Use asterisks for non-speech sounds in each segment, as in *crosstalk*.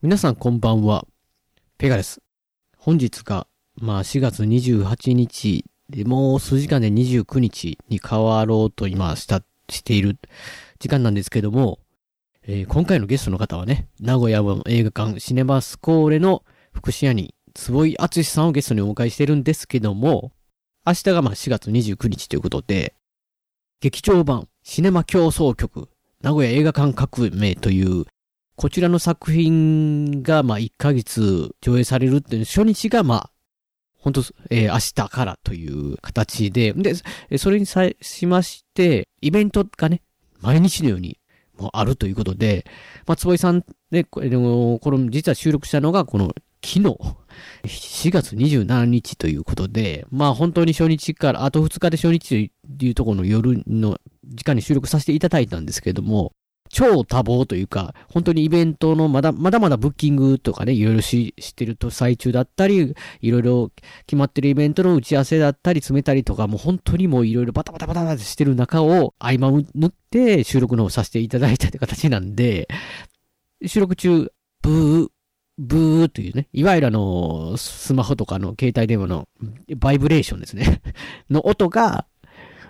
皆さんこんばんは。ペガです。本日が、まあ4月28日、もう数時間で29日に変わろうと今した、している時間なんですけども、えー今回のゲストの方はね、名古屋の映画館シネマスコーレの福祉屋に坪井敦さんをゲストにお迎えしてるんですけども、明日がまあ4月29日ということで、劇場版シネマ競争曲名古屋映画館革命というこちらの作品が、まあ、1ヶ月上映されるっていう、初日が、まあ、本当えー明日からという形で、で、それにさしまして、イベントがね、毎日のように、もうあるということで、まあ、坪井さんね、これ、この、実は収録したのが、この、昨日、4月27日ということで、まあ本当に初日から、あと2日で初日というところの夜の時間に収録させていただいたんですけれども、超多忙というか、本当にイベントのまだ、まだまだブッキングとかね、いろいろし、してると最中だったり、いろいろ決まってるイベントの打ち合わせだったり、詰めたりとか、もう本当にもういろいろバタバタバタバタしてる中を、合間を縫って収録の方させていただいたって形なんで、収録中、ブー、ブーというね、いわゆるあの、スマホとかの携帯電話のバイブレーションですね。の音が、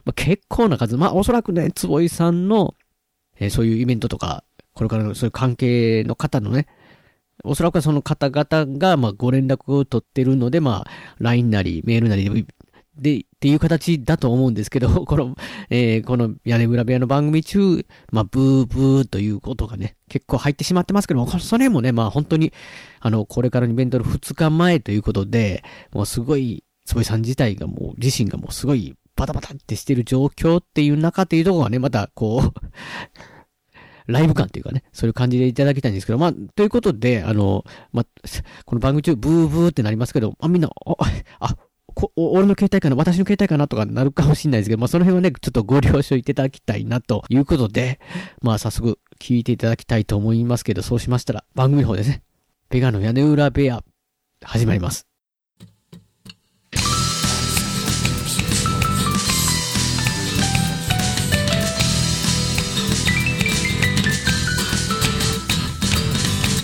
まあ、結構な数、まあおそらくね、坪井さんの、えそういうイベントとか、これからのそういう関係の方のね、おそらくはその方々が、まあ、ご連絡を取ってるので、まあ、LINE なり、メールなりで、で、っていう形だと思うんですけど、*laughs* この、えーこの屋根裏部屋の番組中、まあ、ブーブーということがね、結構入ってしまってますけども、それもね、まあ、本当に、あの、これからのイベントの2日前ということで、もうすごい、坪井さん自体がもう、自身がもうすごい、バタバタってしてる状況っていう中っていうところがね、また、こう、*laughs* ライブ感っていうかね、そういう感じでいただきたいんですけど、まあ、ということで、あの、まあ、この番組中、ブーブーってなりますけど、あ、みんな、あ、あ、こ俺の携帯かな？私の携帯かな？とかなるかもしれないですけど、まあ、その辺はね、ちょっとご了承いただきたいなということで、まあ、早速聞いていただきたいと思いますけど、そうしましたら、番組の方ですね、ペガの屋根裏部屋、始まります。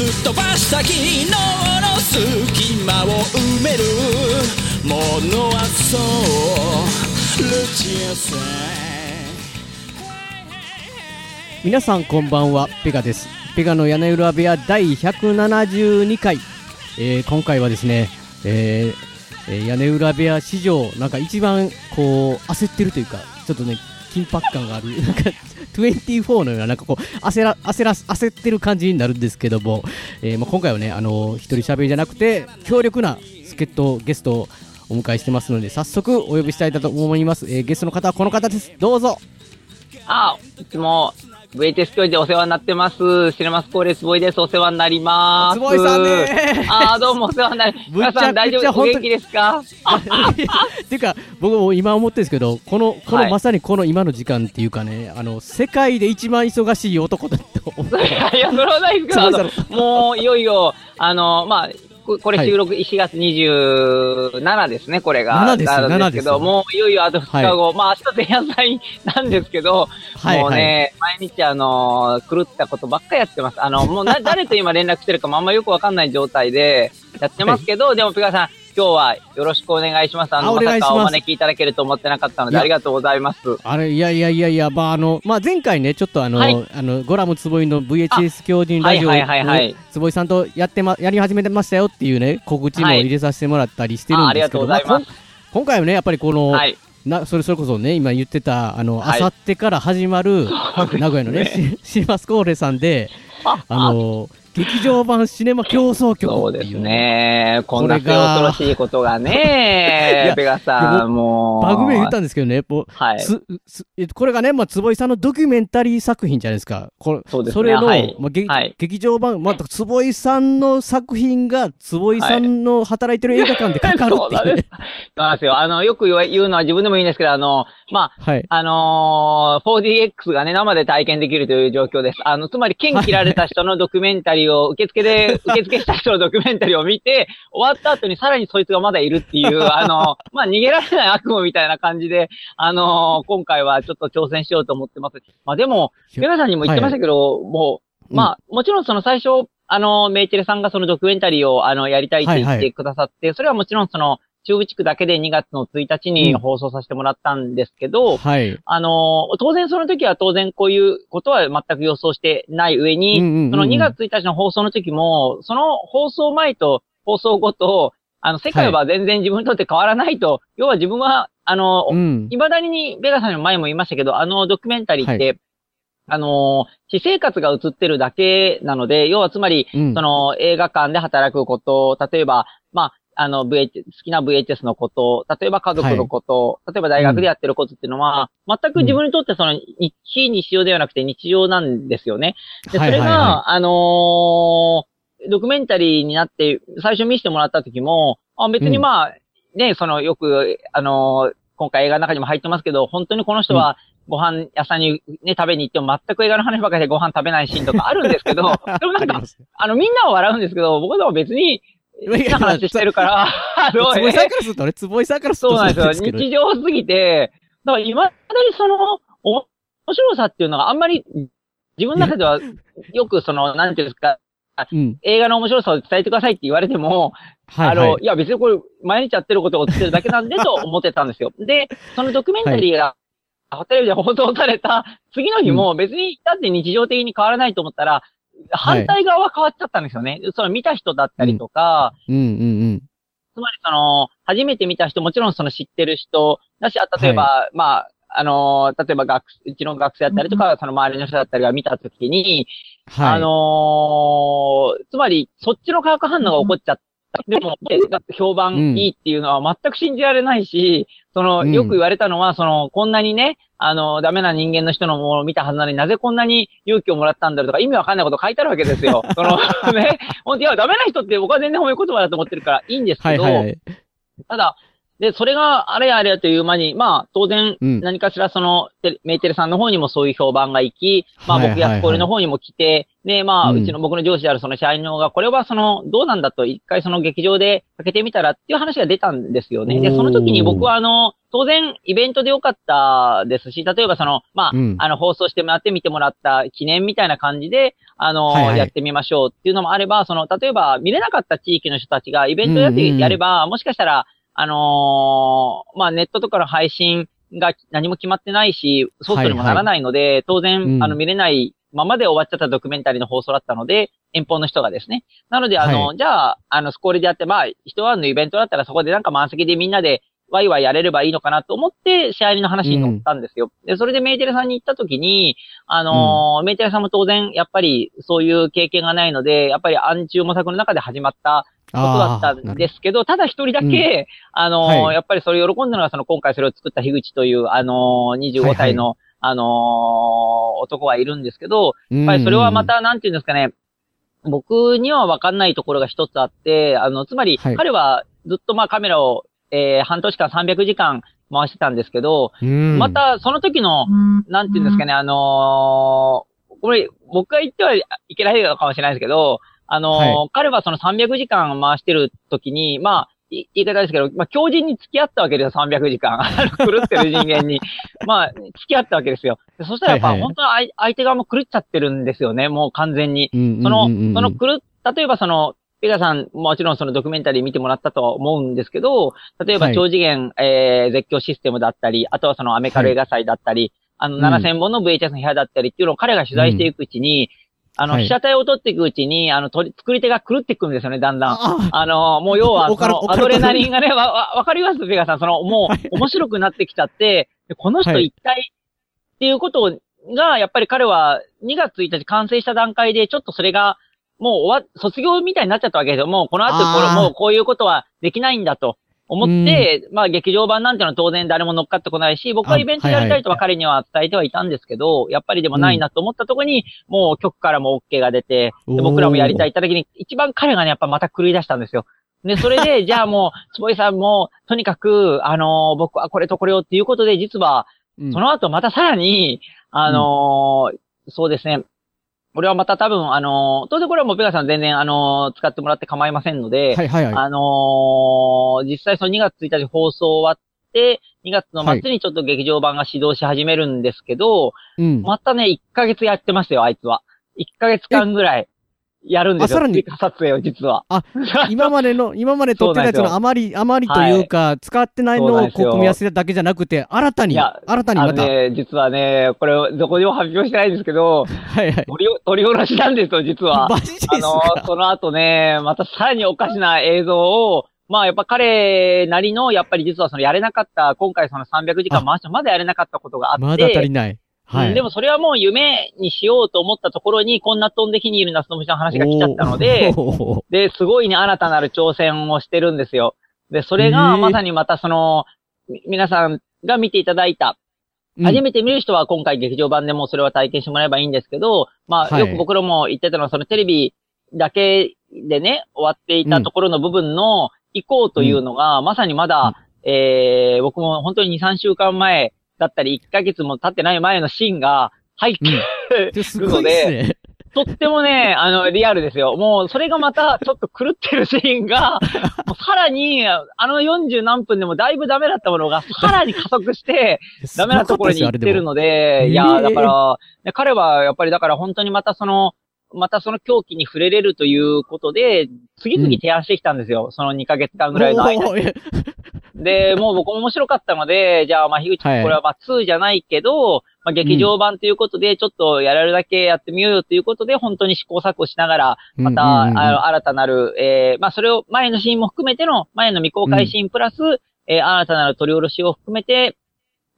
すっ飛ばした昨日の隙間を埋めるものはそうルチアさ皆さんこんばんは、ペガです。ペガの屋根裏部屋第172回。えー今回はですね、えーえー屋根裏部屋史上、なんか一番こう、焦ってるというか、ちょっとね、緊迫感がある、なんか、24のような、なんかこう、焦ら、焦ら、焦ってる感じになるんですけども、えーまあ、今回はね、あの一人喋りじゃなくて、強力な助っ人、ゲストをお迎えしてますので、早速お呼びしたいと思います。えーゲストの方はこの方です。どうぞ。あ、いつも、VTS 教授でお世話になってます。シネマスコーレスボーイです。お世話になります。坪井さんねあーどうもお世話になります。*laughs* 皆さん大丈夫おぶっちゃ本当に元気ですか？*laughs* っていうか、僕も今思ってるんですけど、この、この、はいまさにこの今の時間っていうかね、あの、世界で一番忙しい男だと思う。*laughs* いや、それはないですけもう、いよいよ、あの、まあ、ここれ収録4月27ですね、これが。7ですなるん7ですけど、もういよいよあと2日後、まあ明日前夜祭なんですけど、はいもうね、毎日あの、狂ったことばっかやってます。あの、もうな、*laughs* 誰と今連絡してるかもあんまよくわかんない状態でやってますけど、でも、ペガさん、今日はよろしくお願いします。ああの、お願いしまさかお招きいただけると思ってなかったので、ありがとうございます。あれ、いやいやいやいや、まあ、あの、まあ、前回ね、ちょっとあの、はい。あの、ゴラム坪井の VHS 教授ラジオはいはいはい坪井さんとやってま、やり始めてましたよっていうね、告知も入れさせてもらったりしてるんですけど、あありがとうございます。あ今回はね、やっぱりこの、はい。な、それそれこそね、今言ってた、あの、あはい。さってから始まる、*laughs* 名古屋のね、シ *laughs* シーマスコーレさんで、あの、劇場版シネマ競争曲そうですね。こんなこれが恐ろしいことが *laughs* いねや、ペガさん、もう。番組で言ったんですけどね、もうはい。すすえこれがね、まあ、坪井さんのドキュメンタリー作品じゃないですか。これそうですねれの、はいまあ劇はい劇場版、まあ、坪井さんの作品が、坪井さんの働いてる映画館でかかるっていうね。そうなんですよ。あの、よく言うのは自分でもいいんですけど、あの、まあ、はい。あのー、4DX がね、生で体験できるという状況です。あの、つまり、剣切られた人のドキュメンタリーを、受付で、*laughs* 受付した人のドキュメンタリーを見て、終わった後にさらにそいつがまだいるっていう、*laughs* あの、まあ、逃げられない悪夢みたいな感じで、あのー今回はちょっと挑戦しようと思ってます。まあ、でも、ペガさんにも言ってましたけど、もう、まあ、もちろんその最初、あの、メイチェレさんがそのドキュメンタリーを、あの、やりたいって言はいはいってくださって、それはもちろんその、中部地区だけで2月の1日にうん。放送させてもらったんですけど、はい。あの、当然その時は当然こういうことは全く予想してない上に、うんうんうんうんその2月1日の放送の時も、その放送前と放送後と、あの、世界は全然自分にとって変わらないと、要は自分は、あの、うん。未だにベガさんの前も言いましたけど、あのドキュメンタリーって、あの、私生活が映ってるだけなので、要はつまり、うん。その映画館で働くこと、例えば、まあ、あの、VH、好きな VHS のこと、例えば家族のこと、例えば大学でやってることっていうのは、全く自分にとってその、日非日常ではなくて日常なんですよね。で、それが、はいはい。はあのードキュメンタリーになって、最初見せてもらった時も、あ別にまあ、ね、その、よく、あのー今回映画の中にも入ってますけど、本当にこの人は、ご飯屋さんにね、食べに行っても全く映画の話ばかりでご飯食べないシーンとかあるんですけど、*laughs* でもなんかあの、みんなは笑うんですけど、僕でも別に、変な話してるから、*laughs* あの、坪井さんからするとね、坪井さんからするとそうなんですよ。日常すぎて、だから今までにその、お面白さっていうのがあんまり、自分の中では、*laughs* よくその、なんていうんですか、うん。映画の面白さを伝えてくださいって言われても、はい、あの、はいいや別にこれ、毎日やってることを映ってるだけなんでと思ってたんですよ。*laughs* で、そのドキュメンタリーが、テレビで放送された次の日も別に、だって日常的に変わらないと思ったら、反対側は変わっちゃったんですよね。その見た人だったりとか、うんうんうん。つまりその、初めて見た人、もちろんその知ってる人だし、あ例えば、まあ、あのー例えば学、うちの学生だったりとか、その周りの人だったりが見たときに、はい。あのーつまり、そっちの化学反応が起こっちゃった。でも、でだって評判いいっていうのは全く信じられないし、その、うんよく言われたのは、その、こんなにね、あの、ダメな人間の人のものを見たはずなのになぜこんなに勇気をもらったんだろうとか意味わかんないこと書いてあるわけですよ。*laughs* その、ね、ほんといや、ダメな人って僕は全然褒め言葉だと思ってるからいいんですけど、はいはいはい。ただ、で、それがあれあれという間に、まあ、当然、うん。何かしらその、テレメイテレさんの方にもそういう評判が行き、まあはい僕やスコールの方にも来て、で、まあ、うん。うちの僕の上司であるその社員の方が、これはその、どうなんだと、一回その劇場でかけてみたらっていう話が出たんですよね。で、その時に僕はあの、当然、イベントでよかったですし、例えばその、まあ、うん。あの、放送してもらって見てもらった記念みたいな感じで、あの、はいはい。やってみましょうっていうのもあれば、その、例えば見れなかった地域の人たちがイベントやってうんうんうん。やれば、もしかしたら、あのーまあ、ネットとかの配信が何も決まってないし、ソフトにもならないので、当然、うん。あの、見れないままで終わっちゃったドキュメンタリーの放送だったので、遠方の人がですね。なので、あの、はじゃあ、あの、スコールでやって、まあ、一晩のイベントだったらそこでなんか満席でみんなでワイワイやれればいいのかなと思って、試合の話に乗ったんですよ。で、それでメイテレさんに行った時に、あのーメイテレさんも当然、やっぱりそういう経験がないので、やっぱり暗中模索の中で始まったことだったんですけど、ただ一人だけ、あのーはい。やっぱりそれを喜んだのが、その今回それを作った樋口という、あのー、25歳の、あのー男がいるんですけど、やっぱりそれはま、た、なんていうんですかね、僕にはわかんないところが一つあって、あの、つまり、はい。彼はずっとまあカメラを、えー半年間300時間回してたんですけど、うんま、たその時の、なんていうんですかね、あのーこれ、僕が言ってはいけないのかもしれないですけど、あのーは彼はその300時間回してる時に、まあ、い言い方ですけど、まあ、強靭に付き合ったわけですよ、300時間。*laughs* 狂ってる人間に。まあ、付き合ったわけですよ。でそしたらやっぱ、はいはい本当に相相手側も狂っちゃってるんですよね、もう完全に。そその、その狂っ、例えばその、ペガさん、もちろんそのドキュメンタリー見てもらったとは思うんですけど、例えばはい。超次元、えー、絶叫システムだったり、あとはそのアメカル映画祭だったり、あの、うん。7000本の VHS の部屋だったりっていうのを彼が取材していくうちに、あの、はい。被写体を撮っていくうちに、あの、取り作り手が狂っていくんですよね、だんだん。ああの、もう要は、そのアドレナリンがね、わ、わ、わかりますペガさん。その、もはいう面白くなってきちゃって、でこの人はい一体っていうことが、やっぱり彼は2月1日完成した段階で、ちょっとそれが、もう終わ、卒業みたいになっちゃったわけですよ。もうこの後これ、もうこういうことはできないんだと思って、まあ劇場版なんてのは当然誰も乗っかってこないし、僕はイベントやりたいとは彼には伝えてはいたんですけど、やっぱりでもないなと思ったところに、もう局からも OK が出て、で僕らもやりたいった時に、一番彼がね、やっぱまた狂い出したんですよ。で、それで、じゃあもう、坪井さんも、とにかく、あのー僕はこれとこれをっていうことで、実は、うんその後またさらに、あのーそうですね。俺はまた多分、あのー当然これはもうペガさん全然、あのー使ってもらって構いませんので、はいはいはい。あのー実際その2月1日放送終わって、2月の末にちょっと劇場版が始動し始めるんですけど、うん。またね、1ヶ月やってますよ、あいつは。1ヶ月間ぐらいやるんですよ。あさらに追加撮影を実は。あ、*laughs* 今までの、今まで撮ってたやつの余り、余りというか、使ってないのをこう組み合わせただけじゃなくて、新たに、新たにまた。ね、実はね、これ、どこでも発表してないんですけど、はいはい。取り、取り下ろしなんですよ、実は。マジですあの、かその後ね、またさらにおかしな映像を、まあやっぱ彼なりの、やっぱり実はそのやれなかった、今回その300時間回してまだやれなかったことがあって、まだ足りない。はい。うん。でもそれはもう夢にしようと思ったところに、こんな飛んで火にいる夏の虫の話が来ちゃったので、*laughs* で、すごいね、新たなる挑戦をしてるんですよ。で、それへがー。まさにまたその、み皆さんが見ていただいた、うん。初めて見る人は今回劇場版でもそれは体験してもらえばいいんですけど、まあ、はい。よく僕らも言ってたのは、そのテレビだけでね、終わっていたところの部分の移行というのが、まさにまだ、えー、僕も本当に2、3週間前だったり、1ヶ月も経ってない前のシーンが入って *laughs* るので。とってもね、あの、リアルですよ。もう、それがまた、ちょっと狂ってるシーンが、*laughs* さらに、あの40何分でもだいぶダメだったものが、さらに加速して、ダメなところに行ってるので、いや、えーだから、ね彼はやっぱりだから本当にまたその、またその狂気に触れれるということで、次々提案してきたんですよ。その2ヶ月間ぐらいの間に。で、もう僕も面白かったので、じゃあ、まあ、樋口君、はい。これはまあ2じゃないけど、まあ、劇場版ということで、ちょっとやれるだけやってみようよということで、本当に試行錯誤しながら、また、あの新たなる、えー、まあ、それを前のシーンも含めての、前の未公開シーンプラス、えー、新たなる取り下ろしを含めて、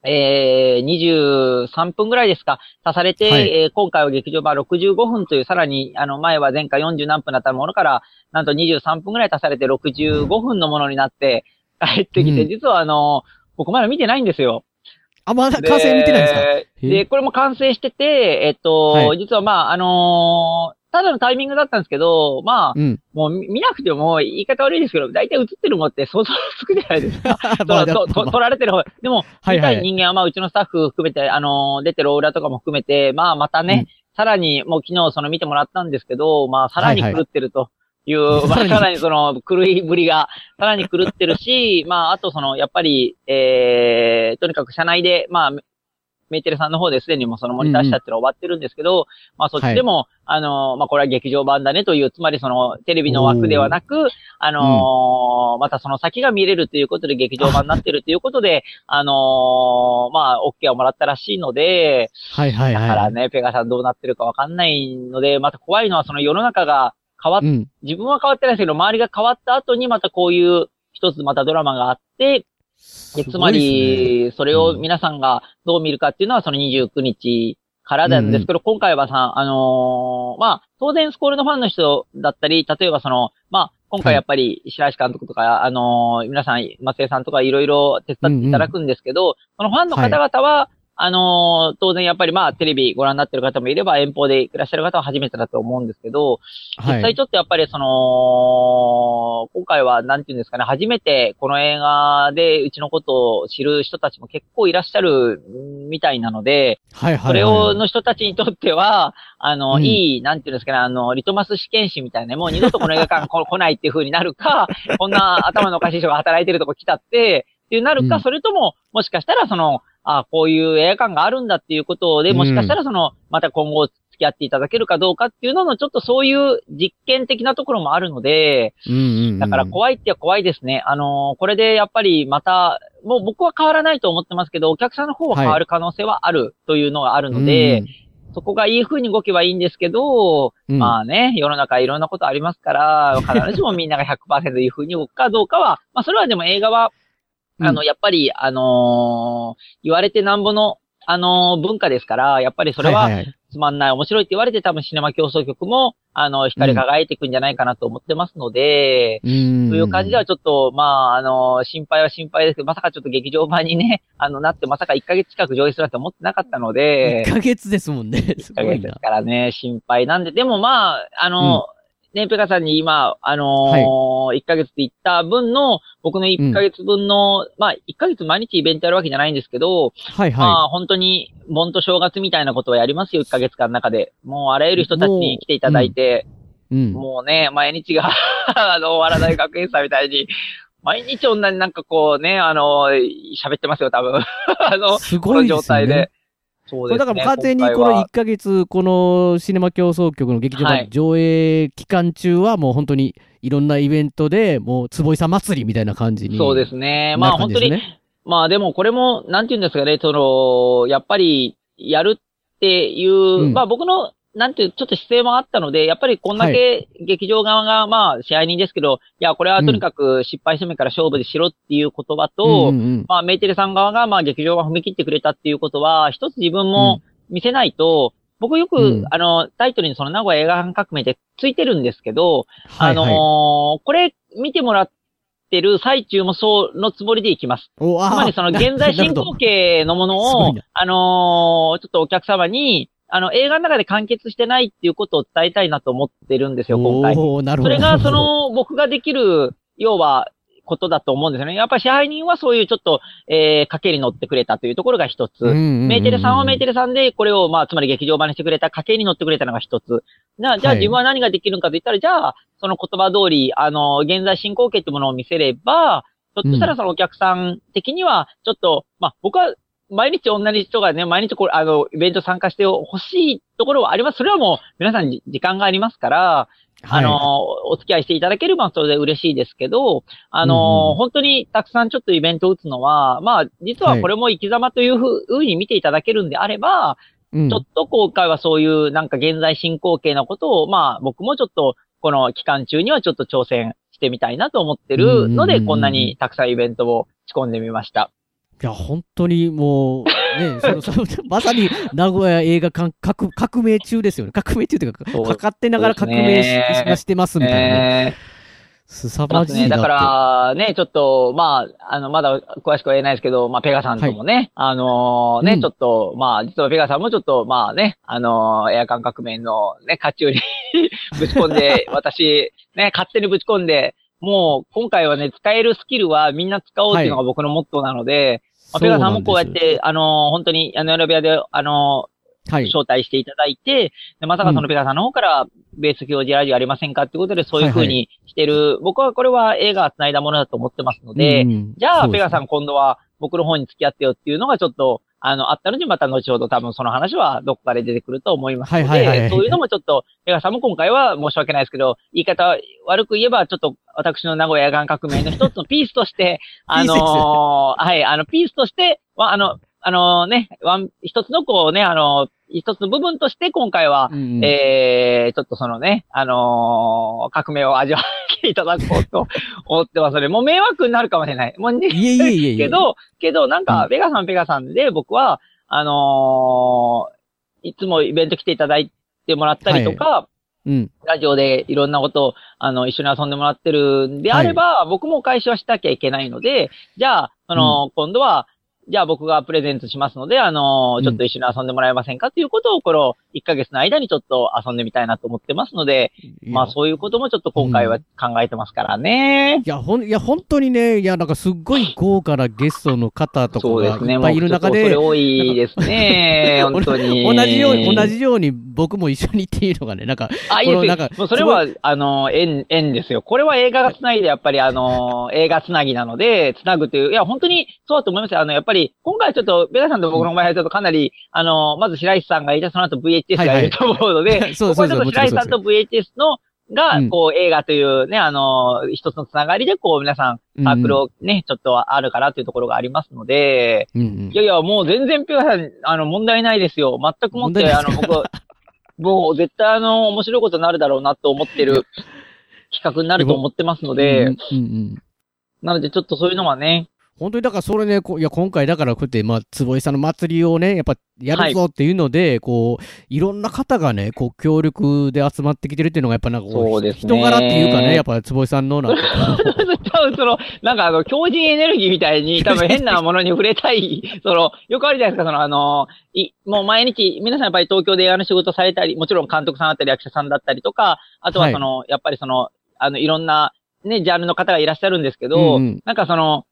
えー、23分ぐらいですか、足されて、はい。えー今回は劇場版65分という、さらに、あの、前は前回40何分だったものから、なんと23分ぐらい足されて65分のものになって、帰ってきて、うん実はあの、僕まだ見てないんですよ。あ、まだ完成見てないんですか？でこれも完成してて、えっと、はい実はまあ、あのーただのタイミングだったんですけど、まあ、うん。もう見見なくても言い方悪いですけど、大体映ってるもんって想像つくじゃないですか。*laughs* まあとと撮られてる方。でも、はいはい見たい人間はまあ、うちのスタッフ含めて、あのー出てるオーラとかも含めて、まあ、またね、うんさらに、もう昨日その見てもらったんですけど、まあ、さらにはいはい狂ってると。いう、*laughs* まあ、さらにその、狂いぶりが、さらに狂ってるし、*laughs* まあ、あとその、やっぱり、えー、とにかく社内で、まあ、メーテレさんの方ですでにもそのモニターしたっていうのは終わってるんですけど、まあそっちでも、あの、まあこれは劇場版だねという、つまりそのテレビの枠ではなく、あのーまたその先が見れるということで劇場版になってるということで、*laughs* あのーまあ OK をもらったらしいので、はいはいはい。だからね、ペガさんどうなってるかわかんないので、また怖いのはその世の中が変わっうん。自分は変わってないですけど、周りが変わった後にまたこういう一つまたドラマがあって、でつまり、それを皆さんがどう見るかっていうのはその29日からなんですけど、今回はさ、あのーまあ、当然スコールのファンの人だったり、例えばその、まあ、今回やっぱり白石監督とか、あのー皆さん、松江さんとかいろいろ手伝っていただくんですけど、そのファンの方々は、あのー当然やっぱりまあ、テレビご覧になってる方もいれば、遠方でいらっしゃる方は初めてだと思うんですけど、はい。実際ちょっとやっぱりその、今回はなんていうんですかね、初めてこの映画でうちのことを知る人たちも結構いらっしゃるみたいなので、はいはい。それを、の人たちにとっては、あの、うんいい、なんていうんですかね、あの、リトマス試験紙みたいなね、もう二度とこの映画館 *laughs* こ来ないっていう風になるか、こんな頭のおかしい人が働いてるとこ来たって、っていうなるか、うんそれとも、もしかしたらその、あこういう映画館があるんだっていうことで、もしかしたらその、また今後付き合っていただけるかどうかっていうのの、ちょっとそういう実験的なところもあるので、うんうんうん。だから怖いって怖いですね。あのーこれでやっぱりまた、もう僕は変わらないと思ってますけど、お客さんの方は変わる可能性はあるというのがあるので、そこがいい風に動けばいいんですけど、うん、まあね、世の中いろんなことありますから、必ずしもみんなが100%いい風に動くかどうかは、まあそれはでも映画は、うんあの、やっぱり、あのー言われてなんぼの、あのー文化ですから、やっぱりそれは、つまんない、面白いって言われて多分シネマ競争局も、あの、光り輝いていくんじゃないかなと思ってますので、うん。という感じではちょっと、まあ、あの、心配は心配ですけど、まさかちょっと劇場版にね、*laughs* あの、なって、まさか1ヶ月近く上映するなんて思ってなかったので、1ヶ月ですもんね。す1ヶごいな月です。からね、心配なんで、でもまあ、あの、ね、ペカさんに今、あのー1ヶ月って言った分の、僕の1ヶ月分の、まあ、1ヶ月毎日イベントやるわけじゃないんですけど、はいまはあ、本当に、盆と正月みたいなことをやりますよ、1ヶ月間の中で。もう、あらゆる人たちに来ていただいて、い。うん。もうね、毎日が、*laughs* あの、笑わない学園祭みたいに、毎日同じなんかこうね、あの、喋ってますよ、多分。*laughs* あの、すこのごいですよね状態で。。そうですね。だからもう完全にこの今回は1ヶ月、このシネマ競争局の劇場はい版上映期間中はもう本当にいろんなイベントで、もう坪井さん祭りみたいな感じに。そうですね。まあ本当に、ね。まあでもこれも、なんて言うんですかね、その、やっぱり、やるっていう、うんまあ僕の、なんていう、ちょっと姿勢もあったので、やっぱりこんだけ劇場側が、まあ支配人ですけど、いや、これはとにかく失敗してもいいから勝負でしろっていう言葉と、うんうんうん。まあメイテレさん側が、まあ劇場が踏み切ってくれたっていうことは、一つ自分も見せないと、僕よく、うん。あの、タイトルにその名古屋映画館革命ってついてるんですけど、はいはい。あのーこれ見てもらってる最中もそうのつもりでいきます。つまりその現在進行形のものを *laughs* あのーちょっとお客様に、あの、映画の中で完結してないっていうことを伝えたいなと思ってるんですよ、今回。なるほど。それが、その、僕ができる、要は、ことだと思うんですよね。やっぱり支配人はそういうちょっと、えー、賭けに乗ってくれたというところが一つ。メイテレさんはメイテレ。レさんで、これを、まあ、つまり劇場版にしてくれた、家計に乗ってくれたのが一つ。じゃあ、じゃあはい自分は何ができるのかと言ったら、じゃあ、その言葉通り、あの、現在進行形ってものを見せれば、ひょっとしたらそのお客さん的には、ちょっと、まあ、僕は、毎日同じ人がね、毎日これ、あの、イベント参加してほしいところはあります。それはもう、皆さんに時間がありますから、あの、お付き合いしていただければそれで嬉しいですけど、あの、うんうん本当にたくさんちょっとイベントを打つのは、まあ、実はこれも生き様というふうに見ていただけるんであれば、うんちょっと今回はそういうなんか現在進行形のことを、まあ僕もちょっとこの期間中にはちょっと挑戦してみたいなと思ってるので、こんなにたくさんイベントを仕込んでみました。いや、本当にもう、ね、*laughs* そのそのまさに名古屋映画館革革命中ですよね。革命中というか、かかってながら革命ししてますみたいなね。えすさー、まじいなって。だから、ね、ちょっと、まあ、あの、まだ詳しくは言えないですけど、まあ、ペガさんともね、あのね、うんちょっと、まあ、実はペガさんもちょっと、まあね、あのエアカン革命のね、価値よりぶち込んで、私、ね、勝手にぶち込んで、もう、今回はね、使えるスキルはみんな使おうっていうのが僕のモットーなので、まあ、ペガさんもこうやっそて、あの本当に、あの、選び屋で、あのうなんです、招待していただいて、でまさかそのペガさんの方から、ベース教授ラジオありませんかっていうことで、そういう風にしてる、僕はこれは映画を繋いだものだと思ってますのはい、で、うんじゃあ、ペガさん今度は僕の方に付き合ってよっていうのがちょっと、あの、あったので、また後ほど多分その話はどこかで出てくると思いますので、はいはいはい。はいそういうのもちょっと、ペガさんも今回は申し訳ないですけど、言い方悪く言えば、ちょっと私の名古屋がん革命の一つのピースとして、*laughs* あのーはい、あの、ピースとして、はあの、あのね、ワン、一つのこうね、あの、一つの部分として今回は、うんうんえー、ちょっとそのね、あのー革命を味わっていただこうと *laughs* 思ってますので、もう迷惑になるかもしれない。もうね、いえいえいえいえ。けど、けど、なんうか、ペガさんペガさんで、僕は、あのーいつもイベント来ていただいてもらったりとか、うん。ラジオでいろんなことを、あの、一緒に遊んでもらってるんであれば、僕もお返しはしなきゃいけないので、じゃあ、その、今度は、じゃあ僕がプレゼントしますので、あのうんちょっと一緒に遊んでもらえませんかっていうことを、この1ヶ月の間にちょっと遊んでみたいなと思ってますので、まあそういうこともちょっと今回は考えてますからね。いや、ほん、いや、本当にね、いや、なんかすっごい豪華なゲストの方とかそうですね。がいっぱいいる中で、もうちょっとそれ多いですね。本当に。同じように、同じように僕も一緒にっていうのがね、なんか、あ、いいです。もうそれは、あの、縁、縁ですよ。これは映画がつないで、やっぱりあの、映画つなぎなので、つなぐという、いや、本当にそうだと思いますよ。あの、やっぱり、今回ちょっと、ベガさんと僕の場合はちょっとかなり、あの、まず白石さんがいて、その後 VHS がいると思うので、は *laughs* いそうここはちょっとそうそう白石さんと VHS の、がうん、こう、映画というね、あの、一つのつながりで、こう、皆さん、サークルをね、ちょっとあるからというところがありますので、うんうん。いやいや、もう全然ペガさん、あの、問題ないですよ。全くもって、あの、僕、もう絶対あの、面白いことになるだろうなと思ってる *laughs* 企画になると思ってますので、なのでちょっとそういうのはね、本当にだからそれね、いや、今回だからこうやって、まあ、坪井さんの祭りをね、やっぱやるぞっていうので、こう、いろんな方がね、こう、協力で集まってきてるっていうのが、やっぱなんかこそうですね。人柄っていうかね、やっぱ坪井さんのなんか、*laughs* 多分その、なんかあの、強靭エネルギーみたいに、多分変なものに触れたい、その、よくあるじゃないですか、そのあの、い、もう毎日、皆さんやっぱり東京で映画の仕事されたり、もちろん監督さんだったり役者さんだったりとか、あとはその、やっぱりその、あの、いろんな、ね、ジャンルの方がいらっしゃるんですけど、うんうん。なんかその、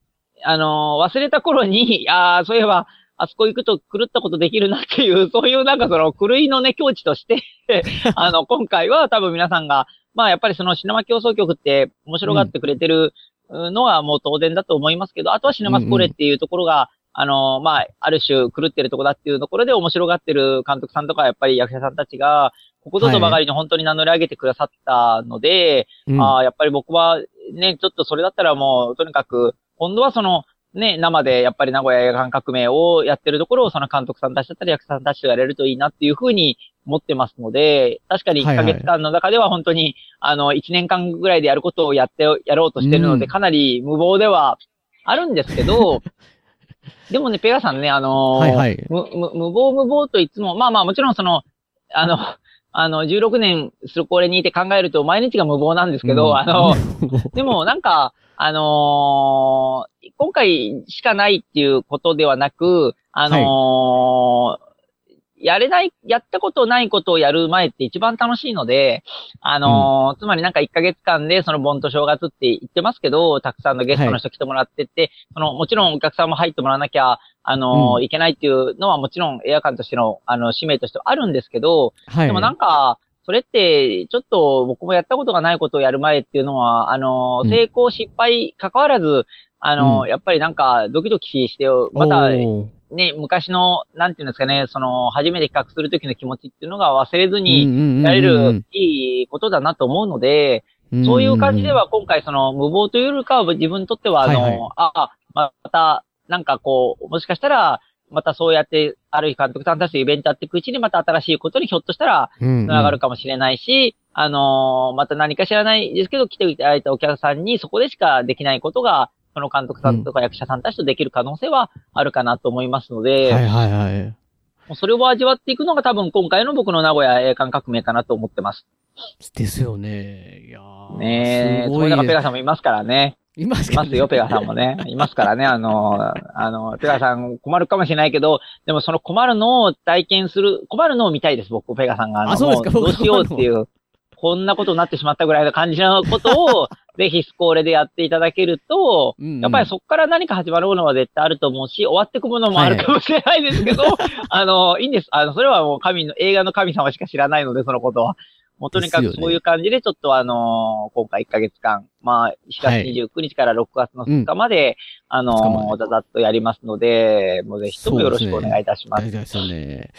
あの、忘れた頃に、*laughs* ああ、そういえば、あそこ行くと狂ったことできるなっていう、*laughs* そういうなんかその狂いのね、境地として、*laughs* あの、今回は多分皆さんが、まあやっぱりそのシネマ競争局って面白がってくれてるのはもう当然だと思いますけど、あとはシネマスコレっていうところが、あの、まあ、ある種狂ってるとこだっていうところで面白がってる監督さんとかやっぱり役者さんたちが、ここぞとばかりに本当に名乗り上げてくださったので、うん。ああ、やっぱり僕はね、ちょっとそれだったらもう、とにかく、今度はその、ね、生でやっぱり名古屋映画館革命をやってるところをその監督さんたちだったり役者さんたちとやれるといいなっていうふうに思ってますので、確かに1ヶ月間の中では本当に、あの、1年間ぐらいでやることをやって、やろうとしてるので、うん。かなり無謀ではあるんですけど、*laughs* でもね、ペガさんね、あのーはいはい。無謀無謀といつも、まあまあもちろんその、あの、あの、16年するこれにいて考えると毎日が無謀なんですけど、うん。あの、*laughs* でもなんか、あのー今回しかないっていうことではなく、あのーやれない、やったことないことをやる前って一番楽しいので、あのーつまりなんか1ヶ月間でその盆と正月って言ってますけど、たくさんのゲストの人来てもらってって、その、もちろんお客さんも入ってもらわなきゃ、あのーういけないっていうのはもちろん映画館としての、あの、使命としてはあるんですけど、はい。でもなんか、それって、ちょっと僕もやったことがないことをやる前っていうのは、あの、うん。成功失敗関わらず、あの、うん。やっぱりなんかドキドキして、またね、昔の、なんていうんですかね、その、初めて企画するときの気持ちっていうのが忘れずに、やれるいいことだなと思うので、そういう感じでは今回その無謀というよりかは自分にとってはあの、はいはい。あ、また、なんかこう、もしかしたら、またそうやって、ある日監督さんたちとイベントやっていくうちにまた新しいことにひょっとしたらうん、繋がるかもしれないし、あのーまた何か知らないですけど来ていただいたお客さんにそこでしかできないことが、その監督さんとか役者さんたちとできる可能性はあるかなと思いますので、はいはいはい。もうそれを味わっていくのが多分今回の僕の名古屋映画革命かなと思ってます。ですよね。いやーねえ、すごいそういう中ペガさんもいますからね。いますいますよ、ペガさんもね。いますからね、あの、あの、ペガさん困るかもしれないけど、でもその困るのを体験する、困るのを見たいです、僕、ペガさんが。のあそうですかもどうしようっていう、こんなことになってしまったぐらいの感じのことを、*laughs* ぜひスコーレでやっていただけると、うんうんやっぱりそこから何か始まるものは絶対あると思うし、終わっていくものもあるかもしれないですけど、あの、いいんです。あの、それはもう神の、映画の神様しか知らないので、そのことは。もうとにかくそういう感じで、ちょっとあの今回1ヶ月間、まあ、4月29日から6月の2日まで、あ2日まので。ざざっとやりますので、もうぜひともよろしくお願いいたします。大事ですよね。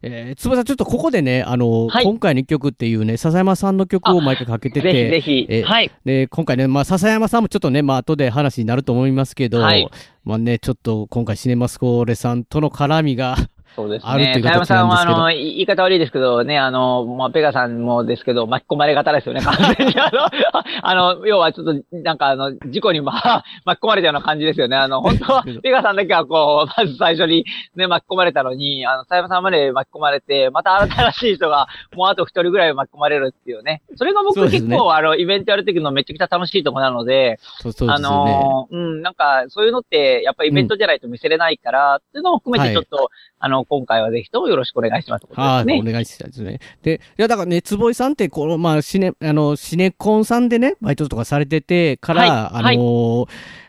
えー、つばさん、ちょっとここでね、あの、はい。今回の曲っていうね、笹山さんの曲を毎回かけてぜひぜて、ひ、えはい。で、今回ね、まあ、笹山さんもちょっとね、まあ、後で話になると思いますけど、はい。まあね、ちょっと今回シネマスコーレさんとの絡みが、そうですあるという。形さんは、あの、い言い方悪いですけどね、あの、まあ、ペガさんもですけど、巻き込まれ方ですよね、完全に。*laughs* あの、あの、要はちょっと、なんかあの、事故に、まあ、巻き込まれたような感じですよね。あの、本当は、*laughs* ペガさんだけはこう、まず最初にね、巻き込まれたのに、あの、佐山さんまで巻き込まれて、また新しい人が、もうあと一人ぐらい巻き込まれるっていうね。それが僕結構、あの、イベントやるときのめちゃくちゃ楽しいところなので、そうそうであすよね。のーうん、なんか、そういうのって、やっぱりイベントじゃないと見せれないから、っていうのも含めて、ちょっと、あの、今回はぜひともよろしくお願いします。はい、ねお願いしたいですね。で、いや、だからね、坪井さんって、この、まあ、シネ、あの、シネコンさんでね、バイトとかされてて、から、はいあのー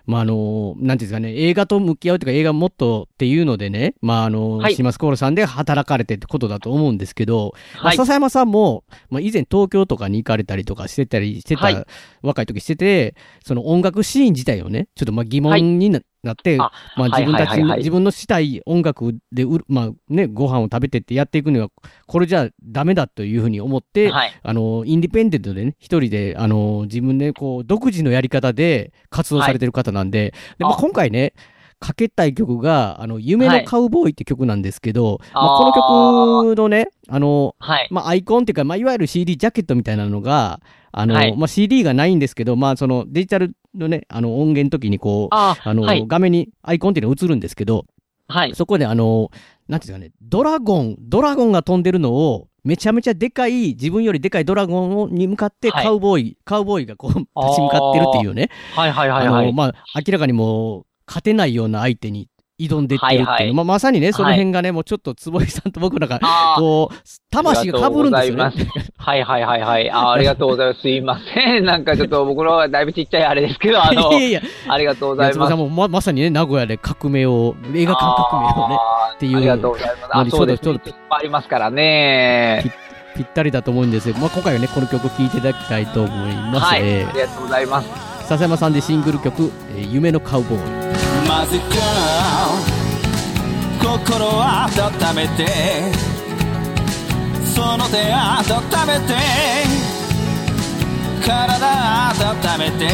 まあ、あのーなんていうんですかね、映画と向き合うというか、映画もっとっていうのでね、まあ、あのーはいシマスコールさんで働かれてってことだと思うんですけど、まあはい。笹山さんも、まあ、以前東京とかに行かれたりとかしてたりしてた、はい若い時してて、その音楽シーン自体をね、ちょっとまあ疑問にな,、なって、あまあはい自分たちの、はいはいはい自分のしたい音楽でまあね、ご飯を食べてってやっていくには、これじゃダメだというふうに思って、はい。あの、インディペンデントでね、一人で、あの、自分でこう、独自のやり方で活動されてる方なんで、でまあ、あ今回ね、かけたい曲が、あの、夢のカウボーイって曲なんですけど、まあ、あーこの曲のね、あの、はい。まあ、アイコンっていうか、まあ、いわゆる CD ジャケットみたいなのが、あの、はいまあ、CD がないんですけど、まあ、そのデジタルのね、あの、音源の時にこう、ああの、はい。画面にアイコンっていうのが映るんですけど、はい。そこであの、なんていうんですかね、ドラゴン、ドラゴンが飛んでるのを、めちゃめちゃでかい、自分よりでかいドラゴンに向かって、はいカウボーイ、カウボーイがこう、立ち向かってるっていうね。はいはいはいあの、はい。まあ、明らかにもう、勝てないような相手に挑んでってるっていうの。はいはいまあ、まさにね、その辺がね、もうちょっと坪井さんと僕なんか、こう、魂が被るんですよね。はいはいはいはい。あー *laughs* ありがとうございます。すいません。なんかちょっと僕のはだいぶちっちゃいあれですけど、あの *laughs* い、やいや、ありがとうございますいや坪井さん。もままさにね、名古屋で革命を、映画館革命をね、っていうありがとうございます。そうですね。ちょうどいっぱいありますからね。ぴったりだと思うんですよ。まあ、今回はね、この曲聴いていただきたいと思います。はい。えありがとうございます。ー笹山さんでシングル曲、えー夢のカウボーイ。混ぜ心温めて。その手温めて。体温めて。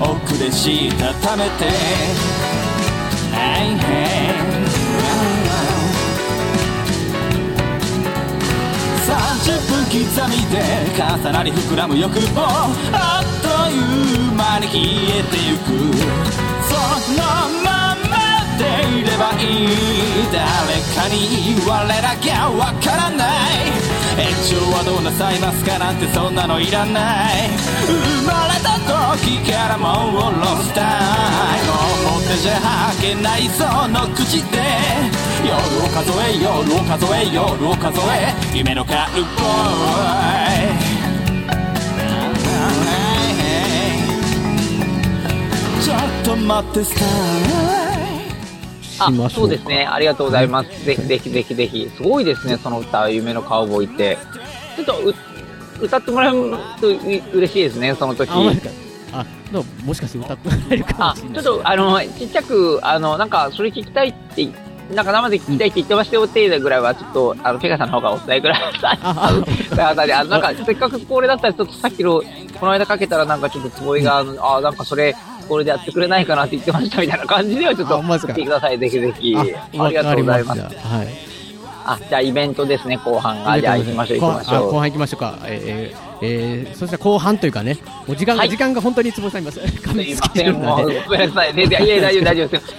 奥でしたためて。Hey, hey. 30分刻みで重なり膨らむ欲望あっという間に消えてゆくそのままでいればいい。誰かに我らがわからない延長はどうなさい。ますかなんてそんなのいらない生まれた時からもうロスタイム表じゃ吐けないその口で。夜を数え夜を数え夜を数え夢のカウボーイちょっと待ってスタイあそううですね。ありがとうございます。ぜひぜひぜひぜひ。すごいですね、その歌、夢のカウボーイって。ちょっとう、歌ってもらえるとう嬉しいですね、その時。あ、どうもしかして歌ってもらえるかあもしれない。ちょっと、あの、ちっちゃく、あの、なんか、それ聞きたいって、なんか生で聞きたいって言ってましたよっていうぐらいは、ちょっと、あの、ペガさんの方がお伝えください。あなんか、せっかくこれだったら、ちょっとさっきの、この間かけたら、なんかちょっとつぼいが、あのあ、なんかそれ、これでやってくれないかなって言ってましたみたいな感じでは、ちょっと、あほんまですか言ってください、ぜひぜひ。あありがとうございます。はい。あ、じゃあイベントですね、後半が。じゃあ行きましょう、行きましょう。半行きましょうか。えーえー、そしたら後半というかね、もう時間が、はい時間が本当に坪井さんいます。*laughs* すいません、もう、ごめんなさい。ね、いや、大丈夫、大丈夫ですよ。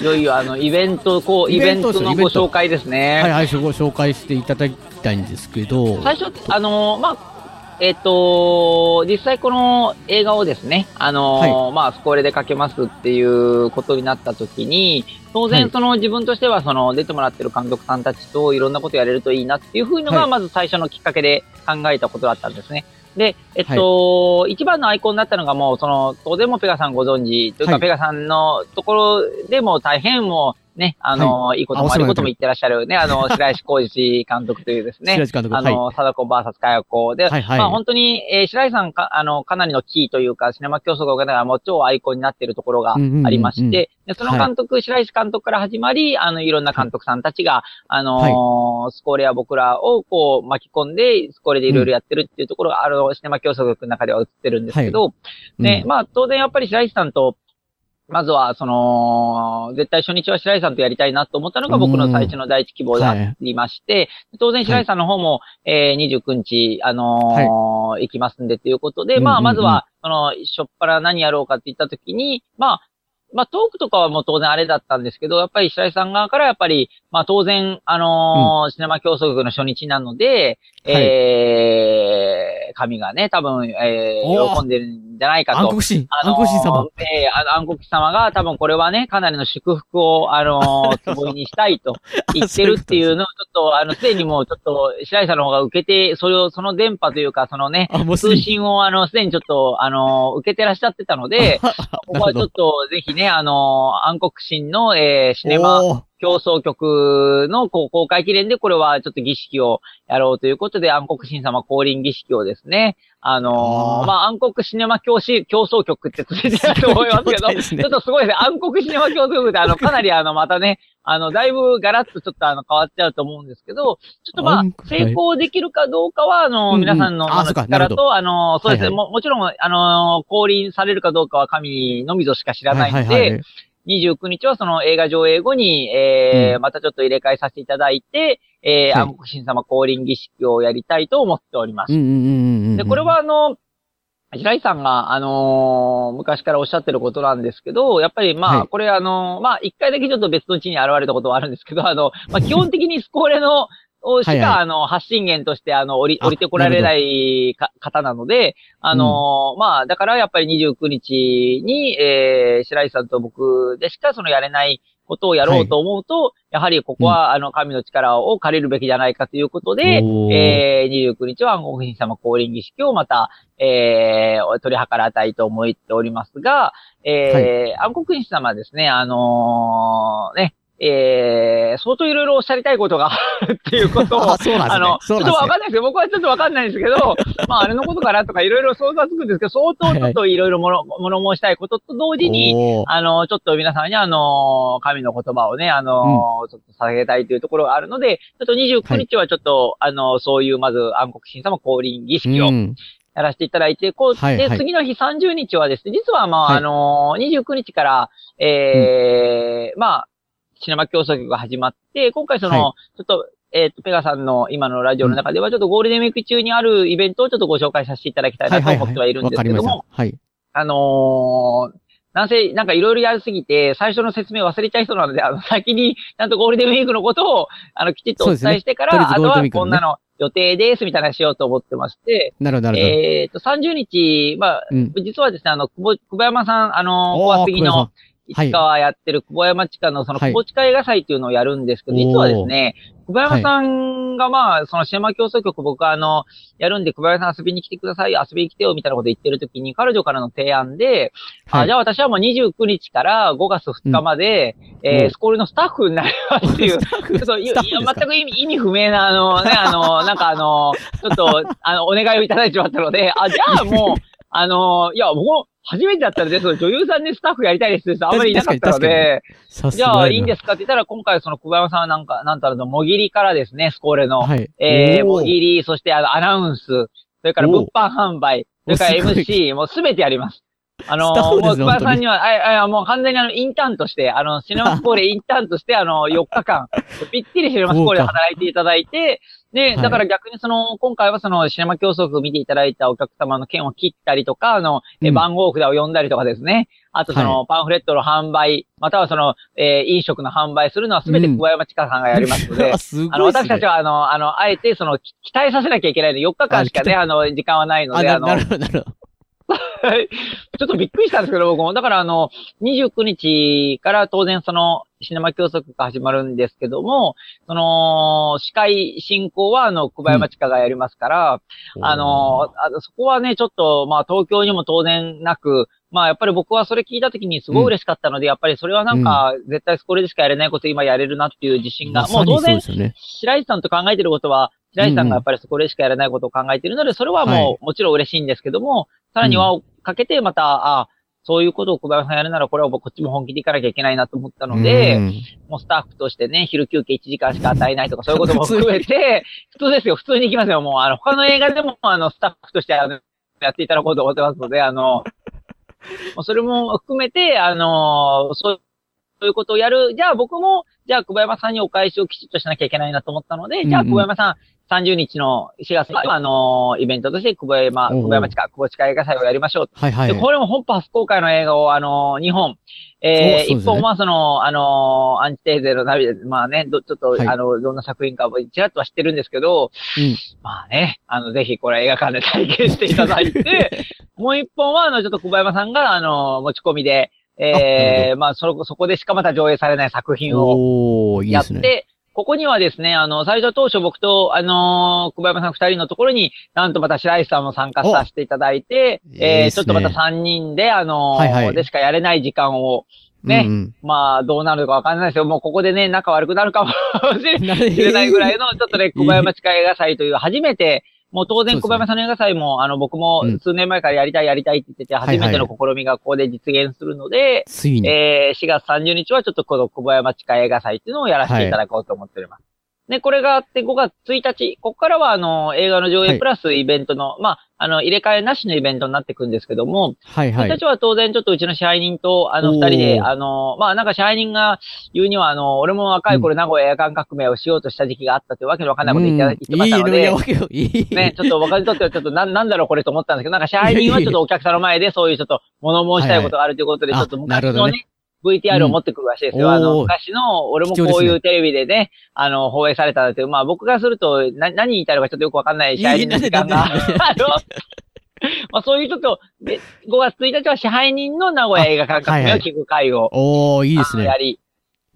いよいよ、あの、イベント、こう、イイベントのご紹介ですね。はいはい、ご紹介していただきたいんですけど、最初、あのーまあ、えっ、と、実際この映画をですね、あのーまあ、スコーレでかけますっていうことになった時に、当はい。然その自分としてはその出てもらってる監督さんたちといろんなことやれるといいなっていうふうのが、はい。まず最初のきっかけで考えたことだったんですね。で、えっと、一番のアイコンになったのがもう、その、当然もペガさんご存知、というか、はい。ペガさんのところでも大変もう、ね、あの、い、いことも悪いことも言ってらっしゃるね、あの、*laughs* 白石浩二監督というですね、白石監督あの、貞子 VS かや子。で、はいはい。まあ本当に、えー白石さんか、あの、かなりのキーというか、シネマ競争ががもう超アイコンになっているところがありまして、うんうん。うんうんでその監督、白石監督から始まり、あの、いろんな監督さんたちが、あのースコーレや僕らをこう巻き込んで、スコーレでいろいろやってるっていうところが、あの、シネマ競争局の中では映ってるんですけど、ね、うん。まあ当然やっぱり白石さんと、まずは、その、絶対初日は白石さんとやりたいなと思ったのが僕の最初の第一希望でありまして、当然白石さんの方も、えー、29日、あのー行きますんでということで、まあ、うんうんうん。まずは、その、しょっぱら何やろうかって言ったときに、まあ、まあ、トークとかはもう当然あれだったんですけど、やっぱり白石さん側からやっぱり、まあ当然、あのーシネマ競争局の初日なので、はい。えー、神がね、多分、えー、喜んでるんじゃないかと。暗黒神、あの暗黒神様。えーあの暗黒様が多分これはね、かなりの祝福を、あのー、*laughs* つぼいにしたいと言ってるっていうのを、ちょっと、あの、すでにもうちょっと、白井さんの方が受けて、それを、その電波というか、そのね、通に。信を、あの、すでにちょっと、あのー、受けてらっしゃってたので、*laughs* ここはちょっと、ぜひね、あのー、暗黒神の、えー、シネマ、競争局の公開記念でこれはちょっと儀式をやろうということで、暗黒神様降臨儀式をですね、あのーまあ、暗黒シネマ教師競争局ってついてると思いますけど、*laughs* ね。ちょっとすごいですね。暗黒シネマ競争局ってあの、かなりあの、またね、あの、だいぶガラッとちょっとあの、変わっちゃうと思うんですけど、ちょっとまあ成功できるかどうかは、あの、皆さんの力と、あの、そうですね、はい。も、もちろん、あの、降臨されるかどうかは神のみぞしか知らないので、はいはいはい。29日はその映画上映後に、えーうん。またちょっと入れ替えさせていただいて、えーはい。暗黒神様降臨儀式をやりたいと思っております。うんうんうんうんうん。で、これはあの、白井さんが、あのー昔からおっしゃってることなんですけど、やっぱりまあ、はい。これあのーまあ、一回だけちょっと別の地に現れたことはあるんですけど、あの、まあ、基本的にスコーレの、をしか、はいはい。あの、発信源として、あの、降り、あ降りてこられないか方なので、あのーまあ、だからやっぱり29日に、えー、白井さんと僕でしかそのやれないことをやろうと思うと、やはりここは、あの、神の力を借りるべきじゃないかということで、えー、29日は暗黒神様降臨儀式をまた、えー、取り計らいたいと思っておりますが、えー暗黒神様ですね、あのーね、えー、相当いろいろおっしゃりたいことがあるっていうことを *laughs* あ、ね。あの、ちょっとわかんないですよ。僕はちょっとわかんないんですけど、*laughs* まあ、あれのことかなとかいろいろ想像はつくんですけど、相当ちょっといろいろ物、物申したいことと同時に、あの、ちょっと皆さんにあの、神の言葉をね、あの、ちょっと捧げたいというところがあるので、ちょっと29日はちょっと、あの、そういうまず暗黒神様降臨儀式をうん。やらせていただいて、こう、で、はいはい。次の日30日はですね、実はまあ、はい。あの、29日から、えーまあ、シネマ競争局が始まって、今回その、はちょっと、えっ、と、ペガさんの今のラジオの中では、ちょっとゴールデンウィーク中にあるイベントをちょっとご紹介させていただきたいなと思ってはいるんですけども。はい。あのーなんせ、なんかいろいろやりすぎて、最初の説明忘れちゃいそうなので、あの、先に、ちゃんとゴールデンウィークのことを、あの、きちっとお伝えしてから、ねとりあとはこんなの予定です、みたいなのしようと思ってまして、なるほど、なるほど。えっ、と、30日、まあ、うん。実はですね、あの、久保、久保山さん、あの、小杉の、市川やってる久保山地下のそのはい。久保地下映画祭っていうのをやるんですけど、おー。実はですね、久保山さんがまあ、そのシネマ競争局僕はあの、やるんで久保山さん遊びに来てください、遊びに来てよみたいなこと言ってる時に彼女からの提案で、あ、はい。じゃあ私はもう29日から5月2日まで、えーうん。スコールのスタッフになりますっていう、ちょっといいや全く意味意味不明な、あのね、あの、*laughs* なんかあの、ちょっと、あの、お願いをいただいてしまったので、あ、じゃあもう、あの、いや、僕、初めてだったので、その女優さんでスタッフやりたいですってあんまりいなかったので、じゃあいいんす。ですかって言ったら、今回その久保山さんはなんか、なんたらの、もぎりからですね、スコーレの、はい。えー、おもぎり、そしてあの、アナウンス、それから物販販売、それから MC、もうすべてやります。あのもう、久保さんには、あいあいもう完全にあの、インターンとして、あの、シネマスコーレインターンとして、あの、4日間、*laughs* ぴっちりシネマスコーレで働いていただいて、で、はい。だから逆にその、今回はその、シネマ競争を見ていただいたお客様の券を切ったりとか、あの、えうん。番号札を読んだりとかですね。あとその、パンフレットの販売、またはその、えー飲食の販売するのはすべてうん。小山千佳さんがやりますので、*laughs* すごいあの、私たちは、あの、あの、あえて、その、き期待させなきゃいけないので、4日間しかね、あの、時間はないのあ、で、あの、ななるほど、なるほど。はいちょっとびっくりしたんですけど、僕も。だから、あの、29日から当然その、シネマ競争が始まるんですけども、その、司会進行は、あの、久保山千佳がやりますから、あの、あそこはね、ちょっと、まあ、東京にも当然なく、まあ、やっぱり僕はそれ聞いたときにすごい嬉しかったので、やっぱりそれはなんか、絶対これでしかやれないこと今やれるなっていう自信が、もう当然、そうですよね。白石さんと考えてることは、白石さんがやっぱりそこでしかやらないことを考えているので、それはもう、はいもちろん嬉しいんですけども、さらに輪をかけてまた、あそういうことを小林さんやるなら、これは僕こっちも本気でいかなきゃいけないなと思ったので、うんもうスタッフとしてね、昼休憩1時間しか与えないとか、そういうことも含めて、*laughs* 普通ですよ、普通に行きますよ。もう、あの、他の映画でも、あの、スタッフとして、あの、やっていただこうと思ってますので、あの、もうそれも含めて、あの、そうそういうことをやる。じゃあ僕も、じゃあ久保山さんにお返しをきちっとしなきゃいけないなと思ったので、じゃあうんうん久保山さん、30日の4月の、あの、イベントとして久保山、久保山地下、久保地下映画祭をやりましょう。はいはい。で、これも本邦初公開の映画を、あの、2本。えー、1おそうですね本はその、あの、アンチテーゼの涙、まあね、どちょっと、はいあの、どんな作品かもちらっとは知ってるんですけど、うんまあね、あの、ぜひこれ映画館で体験していただいて、*laughs* もう一本は、あの、ちょっと久保山さんが、あの、持ち込みで、えー、まあ、そこ、そこでしかまた上映されない作品をやって、ですね。ここにはですね、あの、最初当初僕と、あのー久保山さん二人のところに、なんとまた白石さんも参加させていただいて、えー、ちょっとまた三人で、あのーはいはい。でしかやれない時間を、ねうんうん。まあ、どうなるかわかんないですよ。もうここでね、仲悪くなるかも *laughs* しれないぐらいの、ちょっとね、小林地下映画祭という、初めて、もう当然小林さんの映画祭も、あの、僕もうん数年前からやりたいやりたいって言ってて、初めての試みがここで実現するので、ついに。えー、4月30日はちょっとこの小林地下映画祭っていうのをやらせていただこうと思っております。で、これがあって5月1日、ここからはあの、映画の上はい。映プラスイベントの、まあ、あの、入れ替えなしのイベントになっていくんですけども、1はいはい。日は当然ちょっとうちの支配人と、あの、二人で、あの、まあ、なんか支配人が言うには、あの、俺も若い頃名古屋夜間革命をしようとした時期があったというわけのわかんないこと言って,、ましたので。ね、ちょっと僕にとってはちょっとなん、なんだろうこれと思ったんですけど、なんか支配人はちょっとお客さんの前でそういうちょっと物申したいことがあるということで、はいはい。ちょっと昔のね、VTR を持ってくるらしいですよ。うん。あの、昔の、俺もこういうテレビでね、あの、放映されたっていう、まあ僕がすると、な、何言いたいのかちょっとよくわかんない支配人の時間が、*laughs* まあそういうちょっと、で、5月1日は支配人の名古屋映画館革命を聞く会を、おー、いいですね。やり、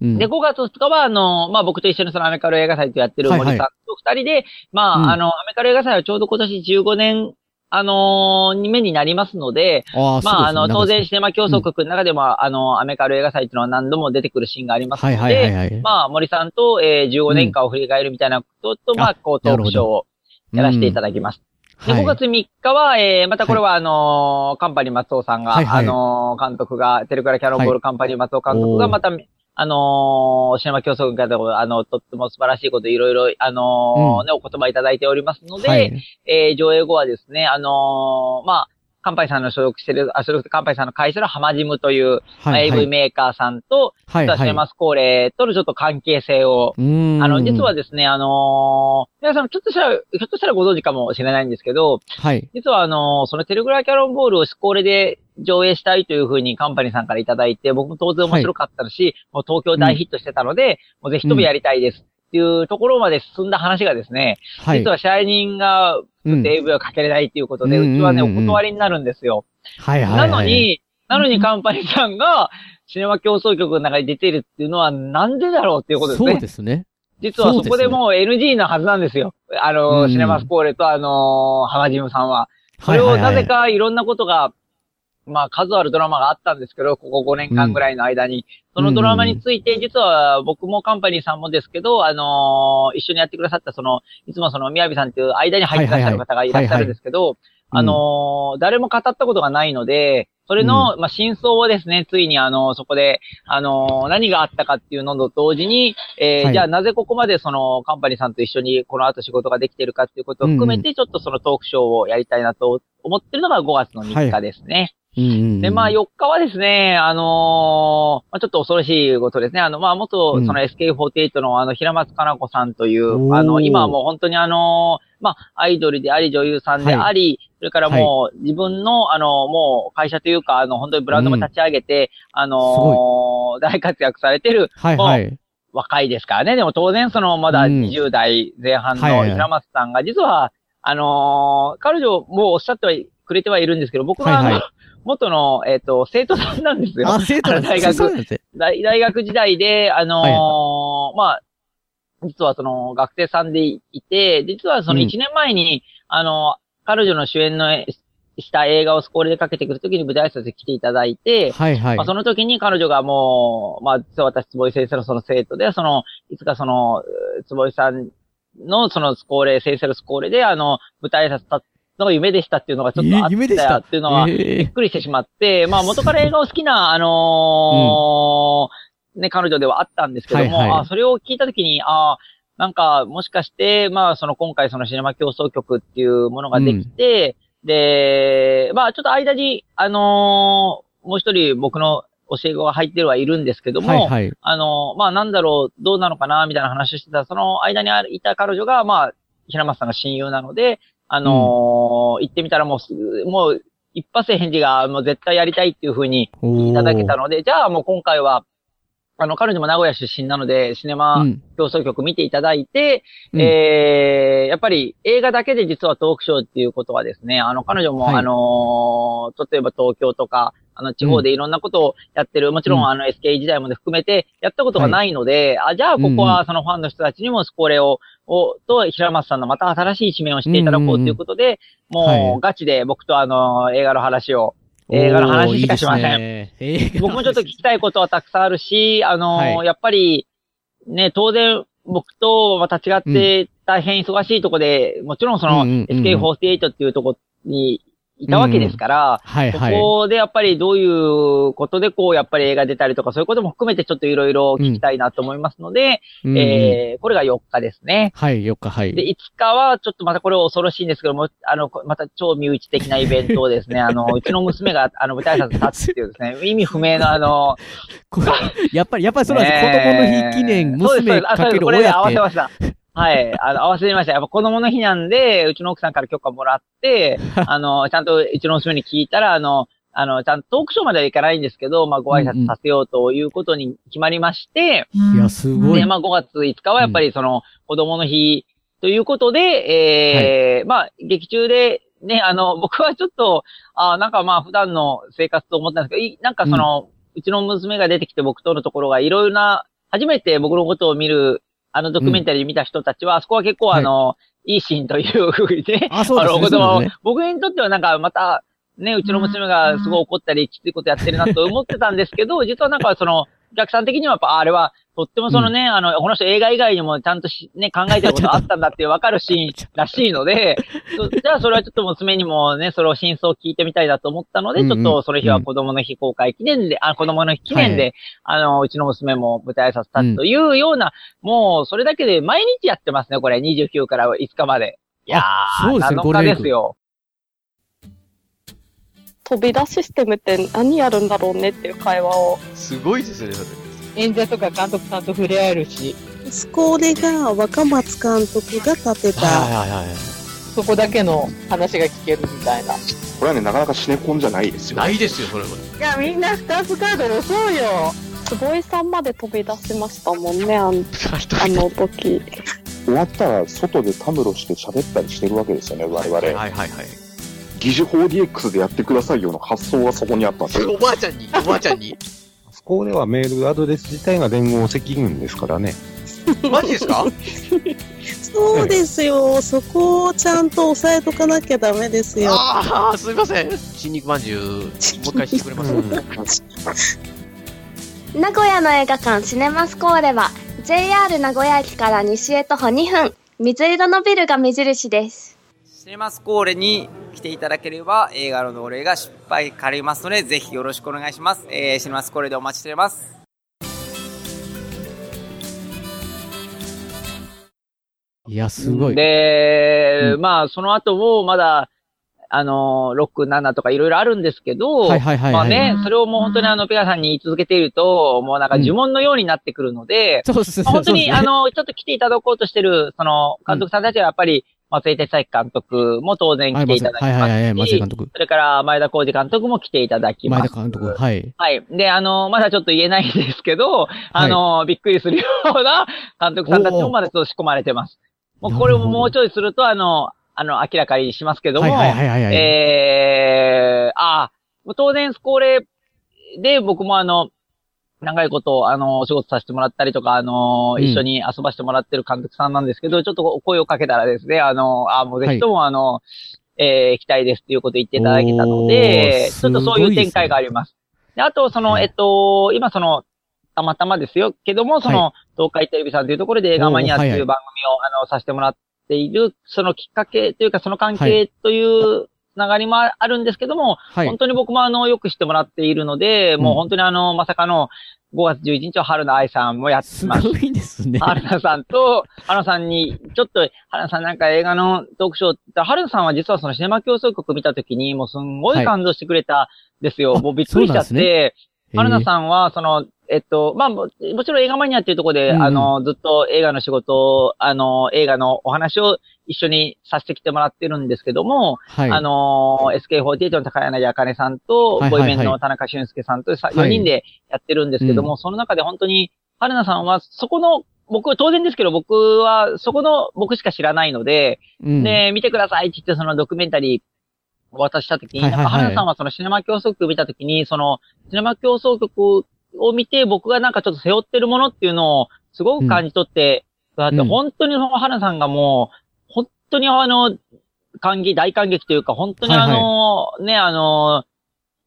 うん。で、5月2日は、あの、まあ、僕と一緒にそのアメカル映画祭とやってるはいはい。森さんと二人で、まあ、うん。あの、アメカル映画祭はちょうど今年15年、あのー目になりますので、あーまあ、あの、当然、すシネマ競争局の中でも、あの、アメカル映画祭っていうのは何度も出てくるシーンがありますのはで、いはいはいはい。まあ、森さんと、えー、15年間を振り返るみたいなことと、ん。まあ、こう、トークショーをやらせていただきます。で、5月3日は、えー、またこれは、あのーカンパニー松尾さんが、はいはい。あのー監督が、テレクラキャノンボールカンパニー松尾監督が、また、あのーシネマ競争局であの、とっても素晴らしいこといろいろ、あのーうんね、お言葉いただいておりますので、はい。えー、上映後はですね、あのーまあ、カンパイさんの所属してる、あ、所属カンパイさんの会社のハマジムという、まあはいは AV い。メーカーさんと、はいシネマスコーレとのちょっと関係性を、うーん。あの、実は、ですね、あのー皆さん、ちょっとしたら、ひょっとしたらご存知かもしれないんですけど、はい。実はあのーそのテレグラキャロンボールをスコーレで上映したいというふうにカンパニーさんからいただいて、僕も当然面白かったし、もう東京大ヒットしてたので、もうぜひともやりたいです。っていうところまで進んだ話がですね、はい。実は支配人がうん、AV をかけれないっていうことで、うんうちはね、お断りになるんですよ。はいはいは。ないの、に、なのにカンパニーさんが、シネマ競争局の中に出てるっていうのはなんでだろうっていうことですそうね。ですね。実はそこでもう NG のはずなんですよ。あの、うんシネマスコーレとあの、浜ジムさんは。そ。れをないぜかいろんなことが、まあ数あるドラマがあったんですけど、ここ5年間ぐらいの間に。そのドラマについて、実は僕もカンパニーさんもですけど、あのー一緒にやってくださったその、いつもその宮城さんっていう間に入ってらっしゃる方がいらっしゃるんですけど、あのー誰も語ったことがないので、それの、まあ、真相をですね、ついにあの、そこで、あのー何があったかっていうのと同時に、えーはい。じゃあなぜここまでその、カンパニーさんと一緒にこの後仕事ができてるかっていうことを含めて、ちょっとそのトークショーをやりたいなと思ってるのが5月の3日ですね。うんうんうん。で、まあ、4日はですね、あのーまあ、ちょっと恐ろしいことですね。あの、まあ、元、うん。その SK48 のあの、平松かな子さんという、あの、今はもう本当にあのーまあ、アイドルであり、女優さんであり、それからもう、自分の、あの、もう、会社というか、あの、本当にブランドも立ち上げて、あのー大活躍されてるはいはい。若いですからね。でも当然その、まだうん。20代前半のはいはい。平松さんが、実は、あのー彼女もうおっしゃってはくれてはいるんですけど、僕はあの、はいはい元の、えっ、と、生徒さんなんですよ。あ、生徒なん大学。大大学時代で、あのーまあ、実はその学生さんでいて、実はそのうん1年前に、あの、彼女の主演のした映画をスコールでかけてくるときに舞台挨拶に来ていただいて、はいはいまあ、。その時に彼女がもう、まあ、実は私、坪井先生のその生徒で、その、いつかその、うー坪井さんのそのスコーレ、先生のスコーレで、あの、舞台挨拶立つのが夢でしたっていうのがちょっとあっえー夢でした？たっていうのは、びえっくりしてしまって、まあ元から映画を好きな、あのーね、彼女ではあったんですけども、はいはい。あそれを聞いたときに、あなんか、もしかして、まあ、その今回そのシネマ競争局っていうものができて、で、まあ、ちょっと間に、あのーもう一人僕の教え子が入ってるはいるんですけども、はいはい。あの、まあ、なんだろう、どうなのかな、みたいな話をしてた、その間にいた彼女が、まあ、平松さんが親友なので、あのー行ってみたらもうもう、一発で返事が、もう絶対やりたいっていうふうにいただけたので、じゃあもう今回は、あの、彼女も名古屋出身なので、シネマうん。競争局見ていただいて、うん。えー、やっぱり映画だけで実はトークショーっていうことはですね、あの、彼女も、はい。あのー例えば東京とか、あの、地方でいろんなことをやってる、もちろうん。んあの SK 時代まで含めてやったことがないので、あ、じゃあここはそのファンの人たちにもこれを、を、と、平松さんのまた新しい一面を知っていただこうということで、うんうんはい。もうガチで僕とあの、映画の話を映画の話しかしません。いいね僕もちょっと聞きたいことはたくさんあるし、あのーはい。やっぱり、ね、当然、僕とまた違って大変忙しいとこで、もちろんその、うんうんうんうん。SK48 っていうとこにいたわけですから、そはいはい。こでやっぱりどういうことでこう、やっぱり映画出たりとか、そういうことも含めてちょっといろいろ聞きたいなと思いますので、うんえー、これが4日ですね。はい、4日、はい。で、5日は、ちょっとまたこれ恐ろしいんですけども、あの、また超身内的なイベントをですね、*laughs* あの、うちの娘が、あの、舞台挨拶立つっていうですね、*laughs* 意味不明のあの、やっぱり、やっぱりそうなんです。子供の日記念、そうです娘かけるそうですあそうですこれで合わ親って。せました。はい。あの、合わせました。やっぱ子供の日なんで、うちの奥さんから許可もらって、*laughs* あの、ちゃんとうちの娘に聞いたら、あの、あの、ちゃんとトークショーまではいかないんですけど、まあ、ご挨拶させようということに決まりまして、いや、すごいで、。まあ、5月5日はやっぱりその、子供の日ということで、えーまあ、劇中で、ね、あの、僕はちょっと、あなんかまあ、普段の生活と思ったんですけど、いなんかその、うちの娘が出てきて僕とのところがいろいろな、初めて僕のことを見る、あのドキュメンタリー見た人たちは、あそこは結構あの、いいシーンというふうにね、あ、そうですね。*laughs* 僕にとってはなんかまた、ね、うちの娘がすごい怒ったり、きついことやってるなと思ってたんですけど、実はなんかその、お客さん的にはやっぱ、ああれは、とってもそのね、あの、この人映画以外にもちゃんとしね、考えてることあったんだっていう分かるシーン *laughs* らしいので、そ *laughs* じゃあそれはちょっと娘にもね、それを真相を聞いてみたいなと思ったので、うんうんちょっとその日は子供の日公開記念で、あ、子供の日記念で、はあの、うちの娘も舞台挨拶立つというような、もう、それだけで毎日やってますね、これ、29から5日まで。いやー、そうですね7日ですよ。飛び出システムって何やるんだろうねっていう会話を。すごいですね、それ。演者とか監督さんと触れ合えるし、スコーレが若松監督が立てた、はいはいはい。そこだけの話が聞けるみたいな。これはね、なかなかシネコンじゃないですよ。ないですよ、それは。いや、みんなスターズカード押そうよ。坪井さんまで飛び出しましたもんね、あんあの時。終わったら外でたむろして喋ったりしてるわけですよね、我々。はいはいはい。疑似 4DX でやってくださいよの発想がそこにあったんですよ。おばあちゃんに、おばあちゃんに。そこではメールアドレス自体が連合赤軍ですからね。マジですか？*laughs* そうですよ、そこをちゃんと押さえとかなきゃダメですよ。ああ、すいません。新肉まんじゅう、もう一回してくれます *laughs* 名古屋の映画館シネマスコーレは JR 名古屋駅から西へ徒歩2分水色のビルが目印ですシネマスコーレに来ていただければ映画の同例が失敗かりますので、ぜひよろしくお願いします。えー、シネマスコーレでお待ちしております。いや、すごい。で、まあ、その後もまだ、あの、6、7とかいろいろあるんですけど、はいはいはいはいまあね、それをもう本当にあの、ペガさんに言い続けていると、もうなんか呪文のようになってくるので、そうですね。まあ本当に、あ、の、ちょっと来ていただこうとしてる、その、監督さんたちはやっぱり、松井哲明監督も当然来ていただきますし、はいはいはいはい松井監督それから前田浩二監督も来ていただきます。前田監督。はい。はい。で、あの、まだちょっと言えないんですけど、あの、びっくりするような監督さんたちもまだちょっと仕込まれてます。もうこれももうちょいすると、あの、あの、明らかにしますけども、はいはいはいはいはいえー、ああ、当然、これで僕もあの、長いこと、あの、お仕事させてもらったりとか、あの、うん。一緒に遊ばせてもらってる監督さんなんですけど、ちょっとお声をかけたらですね、あの、あもうぜひとも、あの、えー行きたいですっていうことを言っていただけたので、ちょっとそういう展開があります。であと、その、えっと、今その、たまたまですよ、けども、その、東海テレビさんというところで映画マニアっていう番組を、あの、させてもらっている、そのきっかけというか、その関係というつながりもあるんですけども、はい本当に僕もあの、よく知ってもらっているので、もう本当にあの、まさかの5月11日は春菜愛さんもやってます。すごいですね。春菜さんと、春菜さんに、ちょっと、春菜さんなんか映画のトークショーって春菜さんは実はそのシネマ競争局見たときに、もうすんごい感動してくれたんですよ。もうびっくりしちゃって、ね春菜さんは、その、えっと、まあ、ももちろん映画マニアっていうところで、うんうんあの、ずっと映画の仕事を、あの、映画のお話を一緒にさせてきてもらってるんですけども、はい。あの、SK48 の高柳茜さんと、はいはいはい。ボイメンの田中俊介さんとさ、はい。4人でやってるんですけども、うん。その中で本当に、春菜さんは、そこの、僕、当然ですけど、僕は、そこの、僕しか知らないので、うん。で、見てくださいって言って、そのドキュメンタリー、渡したときに、はいはいはい。なんか、春菜さんはそのシネマ競争局見たときに、その、シネマ競争局を見て、僕がなんかちょっと背負ってるものっていうのを、すごく感じ取って、だってうん本当にその春菜さんがもう、本当にあの、感激、大感激というか、本当にあの、ね、あの、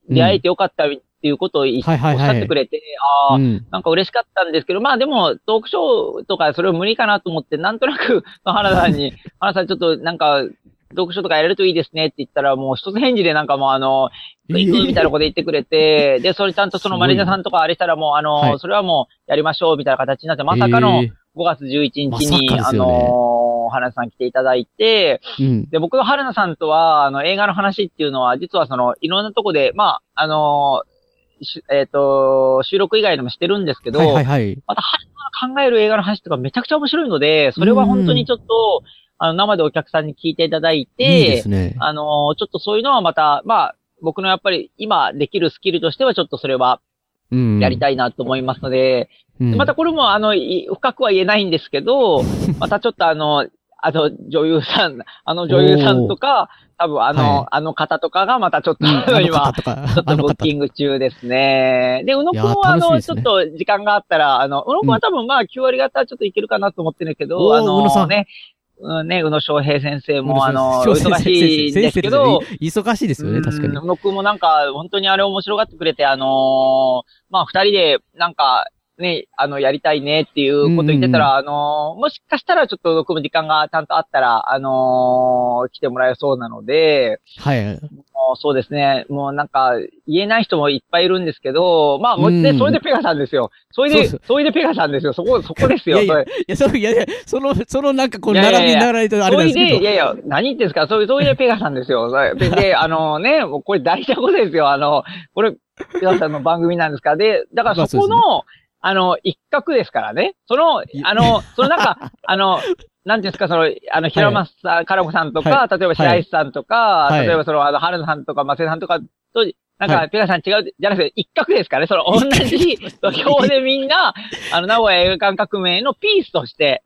出会えてよかったっていうことをいはいはいはい。おっしゃってくれて、ああ、うん。なんか嬉しかったんですけど、まあでも、トークショーとかそれは無理かなと思って、なんとなく、*laughs* 原田さんに、*laughs* 原田さんちょっとなんか、トークショーとかやれるといいですねって言ったら、もう一つ返事でなんかもうあの、行くみたいなこと言ってくれて、で、それちゃんとそのマネージャーさんとかあれしたらもうあの、はいそれはもうやりましょうみたいな形になって、まさかのえ5月11日に、あかですよねの、原田さん来ていただいて、うん。で、僕が春菜さんとは、あの、映画の話っていうのは、実はその、いろんなとこで、まあ、あのしえっ、と、収録以外でもしてるんですけど、はいはいはい。また考える映画の話とかめちゃくちゃ面白いので、それは本当にちょっと、あの、生でお客さんに聞いていただいて、いいですね。あの、ちょっとそういうのはまた、まあ、僕のやっぱり今できるスキルとしてはちょっとそれはうん。やりたいなと思いますので、うんまたこれもあの、い深くは言えないんですけど、*laughs* またちょっとあの、あの女優さん、あの女優さんとか、多分あの、はい。あの方とかがまたちょっと、今ちょっとブッキング中ですね。で、宇野くんはあの、ちょっと時間があったら、あの、宇野くんは多分まあ9割方ちょっといけるかなと思ってるけど、あのね、うんね、宇野昌平先生もあの、忙しいんですけど、忙しいですよね、確かにうん。宇野くんもなんか、本当にあれ面白がってくれて、あのーまあ、二人で、なんか、ね、あの、やりたいねっていうこと言ってたら、あのーもしかしたらちょっと宇野くんも時間がちゃんとあったら、あのー来てもらえそうなので、はい。もうそうですね、もうなんか、言えない人もいっぱいいるんですけど、まあ、もううんで、それでペガさんですよ。それで、それでペガさんですよ。そこ、そこですよ。いやいや、それいや、いやその、そのなんかこう、並びならないとあれですけど。いやいや、何言ってんですか？そういう、そういうペガさんですよ。で、であのね、もうこれ大事なことですよ。あの、これ、ペガさんの番組なんですか？ら。で、だからそこの、あの、一角ですからね。その、あの、そのなんか、*laughs* あの、なんていうんですか、その、あの、平松さん、カラコさんとか、はい例えば白石さんとか、はい例えばその、あの、春菜さんとか、松江さんとかと、なんか、はいペガさん違う、じゃなくて、一角ですからね。その、同じ土俵でみんな、*laughs* あの、名古屋映画館革命のピースとして、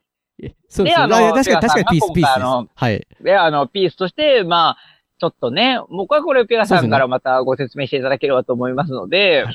そうですよ。であのいや確かに、確かにピース、ピースあの。はい。で、あの、ピースとして、まあ、ちょっとね、僕はこれペガさんからまたご説明していただければと思いますので、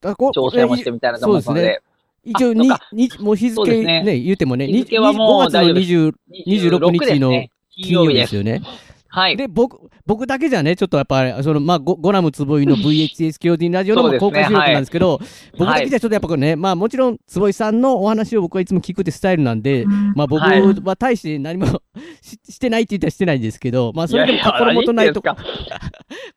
だこ調整もしてみたいなと思いますので。そうですね。一応、に、に、もう日付ねね、言うてもね、日付はもう5月の大丈夫です。20 26日の26ですね。金曜日です。よね。はい。で、僕、僕だけじゃね、ちょっとやっぱり、その、まあ、ゴゴナムつぼいの VHS 教人ラジオの公開収録なんですけど、僕だはいけじゃちょっとやっぱこれね、まあもちろん、坪井さんのお話を僕はいつも聞くってスタイルなんで、まあ僕はい。は大して何も *laughs* ししてないって言ったらしてないんですけど、まあそれでもいやいや心もとないと何言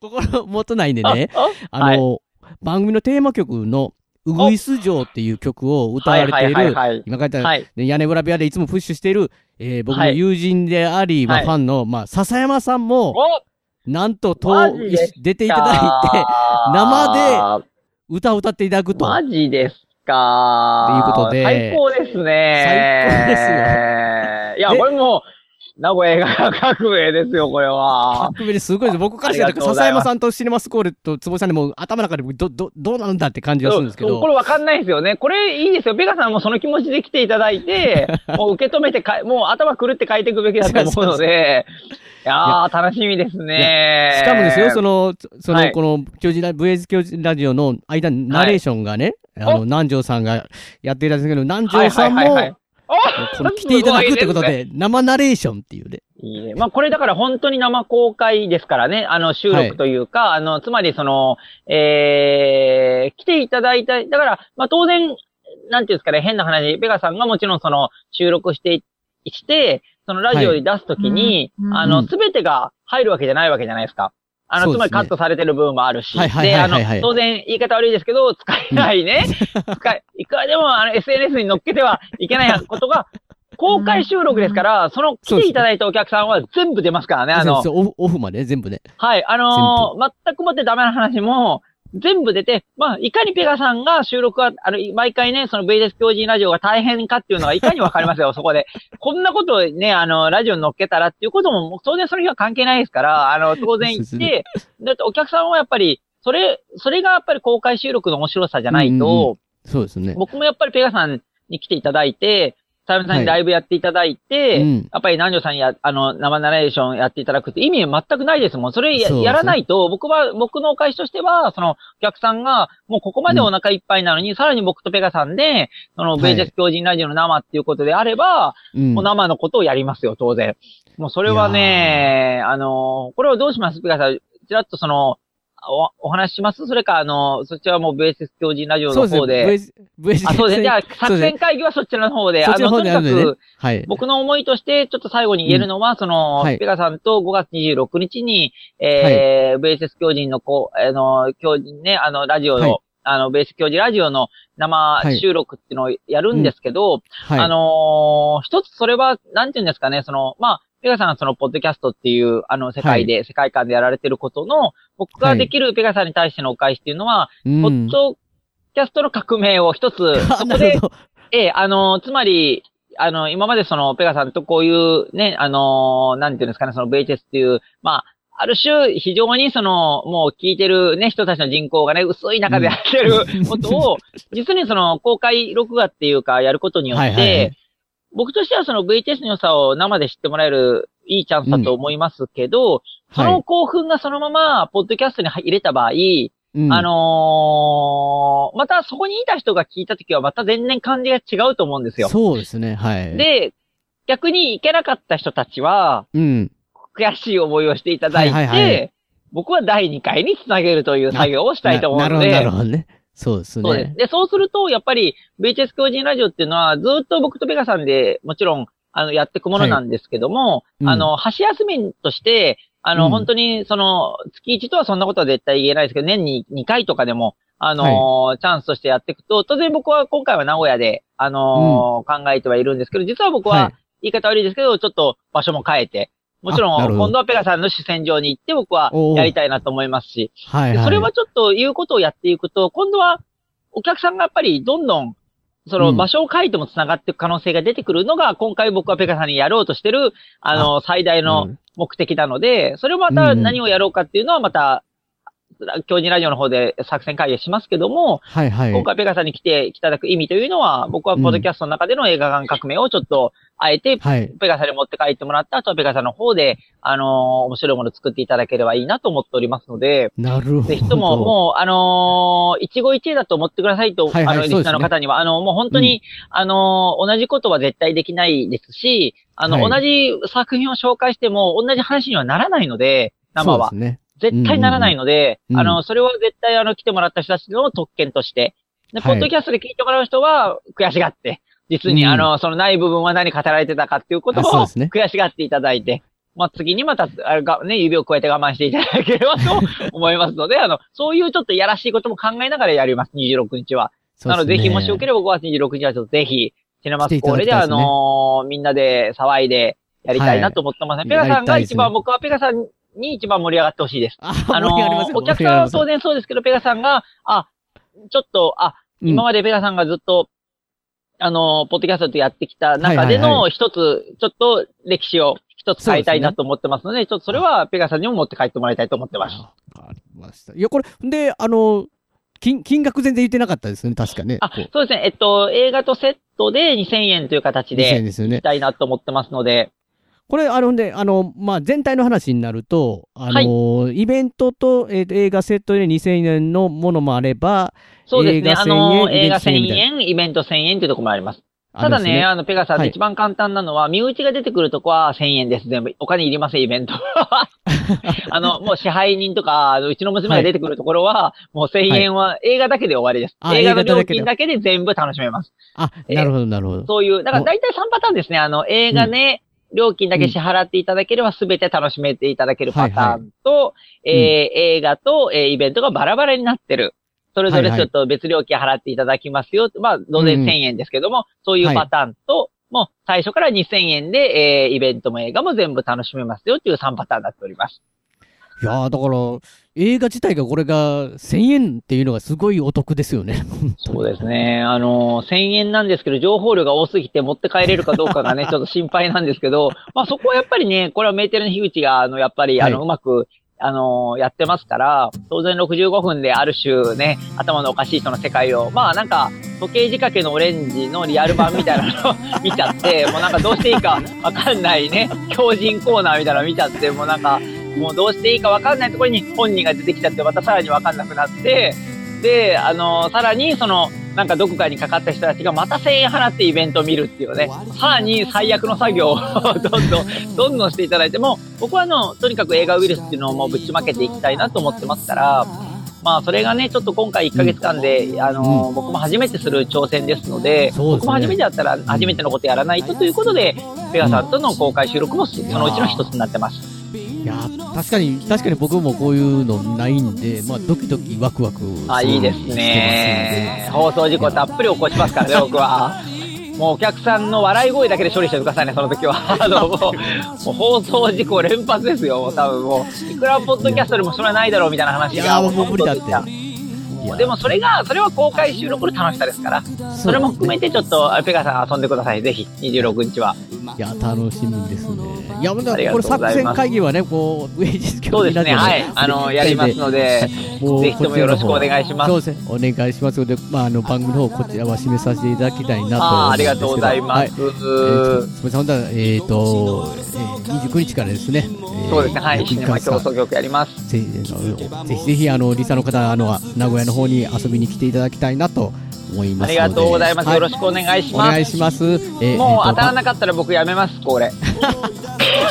*laughs* 心もとないんでね、ああの、番組のテーマ曲の、ウグイス城っていう曲を歌われている、今書いた、はい。ね屋根裏部屋でいつもプッシュしている、えー僕のはい友人であり、まあはい。ファンの、まあ笹山さんも、なんと出ていただいて、*laughs* 生で歌を歌っていただくと。マジですか。ということで。最高ですね。最高ですよ。いや、これもう、名古屋映画革命ですよ、これは。革命ですごいです。僕からしたら、笹山さんとシネマスコールと坪井さんでも頭の中でど、ど、どうなんだって感じがするんですけど。これわかんないですよね。これいいですよ。ペガさんもその気持ちで来ていただいて、*laughs* もう受け止めてかい、もう頭狂って書いていくべきだと思うので、*laughs* いやー、楽しみですね。しかもですよ、そ、の、その、はいこの、教授ラ、VS 教授ラジオの間にナレーションがね、あの、南條さんがやっていたんですけど、南條さんもはいはいはいはい、この来ていただくってことで、*laughs* 生ナレーションっていうね。いいね。まあ、これだから本当に生公開ですからね。あの、収録というか、あの、つまりその、えー、来ていただいた、だから、まあ、当然、なんていうんですかね、変な話、ベガさんがもちろんその、収録していして、そのラジオに出すときに、あの、うんすべてが入るわけじゃないわけじゃないですか。あの、つまりカットされてる部分もあるし。はいはいで、あの当然言い方悪いですけど、使えないね。使え、いくらでもあの SNS に乗っけてはいけないことが、*laughs* 公開収録ですから、その来ていただいたお客さんは全部出ますからね、あのオフオフまで全部ね。はい、あのー全くもってダメな話も、全部出て、まあ、いかにペガさんが収録は、あの、毎回ね、その VS 教人ラジオが大変かっていうのがいかにわかりますよ、*laughs* そこで。こんなことをね、あの、ラジオに乗っけたらっていうことも、当然その日は関係ないですから、あの、当然言って、だってお客さんはやっぱり、それ、それがやっぱり公開収録の面白さじゃないと、うんうんうんそうですね。僕もやっぱりペガさんに来ていただいて、さんにライブやっていただいて、うん。やっぱり南條さんにや、あの、生ナレーションやっていただくって意味全くないですもん。それやね。やらないと、僕は、僕のお返しとしては、その、お客さんが、もうここまでお腹いっぱいなのに、さらに僕とペガさんで、その、はい。ベージェス狂人ラジオの生っていうことであれば、うん。もう生のことをやりますよ、当然。もうそれはね、あの、これをどうします？ペガさん、ちらっとその、お、お話しします？それか、あの、そちらはもうベーシス教人ラジオそうですの方で。ね。VS あ、そうですね。じゃあ、作戦会議はそちらの方で、そっちの方であの、とにかく、。はい。僕の思いとして、ちょっと最後に言えるのは、その、はいペガさんと5月26日に、えー、ベーシス教人のこう、あの、教人ね、あの、ラジオの、はいあの、ベーシス教人ラジオの生収録っていうのをやるんですけど、はい。あのー一つそれは、なんていうんですかね、その、まあ、ペガさんがその、ポッドキャストっていう、あの、世界で、世界観でやられてることの、僕ができるペガさんに対してのお返しっていうのは、うん。ポッドキャストの革命を一つ、*laughs* そこで。ええ、あの、つまり、あの、今までその、ペガさんとこういうね、あの、なんていうんですかね、その、ベイテスっていう、まあ、ある種、非常にその、もう聞いてるね、人たちの人口がね、薄い中でやってることを、*laughs* 実にその、公開録画っていうか、やることによって、はいはいはい。僕としてはその VTS の良さを生で知ってもらえるいいチャンスだと思いますけど、その興奮がそのまま、ポッドキャストに入れた場合、うんあのーまたそこにいた人が聞いたときはまた全然感じが違うと思うんですよ。そうですね。はい。、で、逆に行けなかった人たちは、うん。悔しい思いをしていただいて、はいはいはい僕は第2回につなげるという作業をしたいと思うので、ななるほど、なるほどね。そうですね。そうです。で、そうすると、やっぱり、VHS 教人ラジオっていうのは、ずっと僕とペガさんでもちろん、あの、やっていくものなんですけども、うんあの、箸休めとして、あの、うん。本当に、その、月1とはそんなことは絶対言えないですけど、年に2回とかでも、あのーチャンスとしてやっていくと、当然僕は今回は名古屋で、あのー考えてはいるんですけど、実は僕は、はい。言い方悪いですけど、ちょっと場所も変えて、もちろん、今度はペガさんの主戦場に行って僕はやりたいなと思いますし、はいはい。でそれはちょっと言うことをやっていくと、今度はお客さんがやっぱりどんどん、そのうん。場所を変えても繋がっていく可能性が出てくるのが、今回僕はペカさんにやろうとしてる、あの、最大うのん目的なので、それをまた何をやろうかっていうのはまた、教授ラジオの方で作戦会議しますけども、はいはい。今回ペカさんに来ていただく意味というのは、僕はポッドキャストの中での映画館革命をちょっと、あえて、はい。ペガさんに持って帰ってもらった後はペガさんの方で、あのー面白いものを作っていただければいいなと思っておりますので、なるほど。ぜひとも、もう、あのー一期一会だと思ってくださいと、はいはいあの、リスナーの方には、あの、もう本当に、あのー同じことは絶対できないですし、あの、はい同じ作品を紹介しても、同じ話にはならないので、生はそう。ですね。絶対ならないので、うんうんうんあの、それは絶対あの、来てもらった人たちの特権として、で、はいポッドキャストで聞いてもらう人は悔しがって、実に、うん。あの、そのない部分は何語られてたかっていうことを悔しがっていただいて、まあ、次にまた、あれが、ね、指を加えて我慢していただければと思いますので、*laughs* あの、そういうちょっとやらしいことも考えながらやります、26日は。なので、ぜひ、もしよければ5月26日はちょっとぜひ、シネマスコーレで、あのーみんなで騒いでやりたいなと思ってますね。はい。ペガさんが一番、僕はペガさんに一番盛り上がってほしいです。あ、あのお客さんは当然そうですけど、ペガさんが、あ、ちょっと、あ、今までペガさんがずっと、あの、ポッドキャストでやってきた中での一つ、ちょっと歴史を一つ変えたいなと思ってますので、ちょっとそれはペガさんにも持って帰ってもらいたいと思ってます。わかりました。いや、これ、で、あの、金、金額全然言ってなかったですね、確かね。あそうですね。えっと、映画とセットで2000円という形2000で円ですよね行きたいなと思ってますので、これ、あの、で、あの、まあ、全体の話になると、あの、イベントと、えーと映画セットで2000円のものもあれば、そうですね。映画あの、1000映画1000イベント1000円イベント1000円というところもあります。ただね、あの、ペガさんはいで一番簡単なのは、身内が出てくるとこは1000円です。全部。お金いりません、イベント。*laughs* あの、もう支配人とか、あのうちの娘が出てくるところは、もう1000円は映画だけで終わりです。あ映画の料金だけで全部楽しめます。あ、なるほど、なるほど。そういう、だから大体3パターンですね。あの、映画ね、料金だけ支払っていただければ全て楽しめていただけるパターンと、えー映画と、えーイベントがバラバラになってる。それぞれはいはいちょっと別料金払っていただきますよ。まあ、当然うん1000円ですけども、そういうパターンと、もう最初から2000円で、えーイベントも映画も全部楽しめますよっていう3パターンになっております。いやーだから、映画自体がこれが1000円っていうのがすごいお得ですよね。*laughs* そうですね。あの、1000円なんですけど、情報量が多すぎて持って帰れるかどうかがね、*laughs* ちょっと心配なんですけど、まあそこはやっぱりね、これはメーテルの樋口が、あの、やっぱり、あの、はいうまく、あの、やってますから、当然65分である種ね、頭のおかしい人の世界を、まあなんか、時計仕掛けのオレンジのリアル版みたいなのを *laughs* 見ちゃって、もうなんかどうしていいかわかんないね、強人コーナーみたいなの見ちゃって、もうなんか、もうどうしていいかわかんないところに本人が出てきちゃって、またさらにわかんなくなって、で、あの、さらにその、なんかどこかにかかった人たちがまた1000円払ってイベントを見るっていうね、さらに最悪の作業を *laughs* どんどん、どんどんしていただいても、僕はあの、とにかく映画ウイルスっていうのをもうぶちまけていきたいなと思ってますから、まあ、それがね、ちょっと今回1ヶ月間で、あの、僕も初めてする挑戦ですので、僕も初めてだったら初めてのことやらないとということで、ペガさんとの公開収録もそのうちの一つになってます。いやー確かに、確かに僕もこういうのないんで、まあ、ドキドキワクワクあ、いいですね。放送事故たっぷり起こしますからね、*laughs* 僕は。もうお客さんの笑い声だけで処理してくださいね、その時は。*laughs* あの、もう、放送事故連発ですよ、多分もう。いくらポッドキャストでもそれはないだろうみたいな話が。いやーもう無理だって。でもそれが、それは公開収録の楽しさですから、それも含めてちょっと、ペガさん遊んでください、ぜひ、26日は。いや、楽しみですね。いや、まだありがことれ作戦会議はね、こう、芸術そうですね、はい。あの、やりますので、ぜひともよろしくお願いします。そうですね、お願いしますので、まあ、あの、番組の方、こちらは締めさせていただきたいなと。あーありがとうございますはいえーとすみません、本当は、えっ、と、えー、29日からですね。えーそうですね、はい。シネマ競争局やります。ぜひぜひ、あの、リサの方、あの、名古屋の方に遊びに来ていただきたいなと思いますので。ありがとうございます。はよろしくお願いしおます。願いします。えーもう当たらえなかったら僕やめます、これ。*laughs*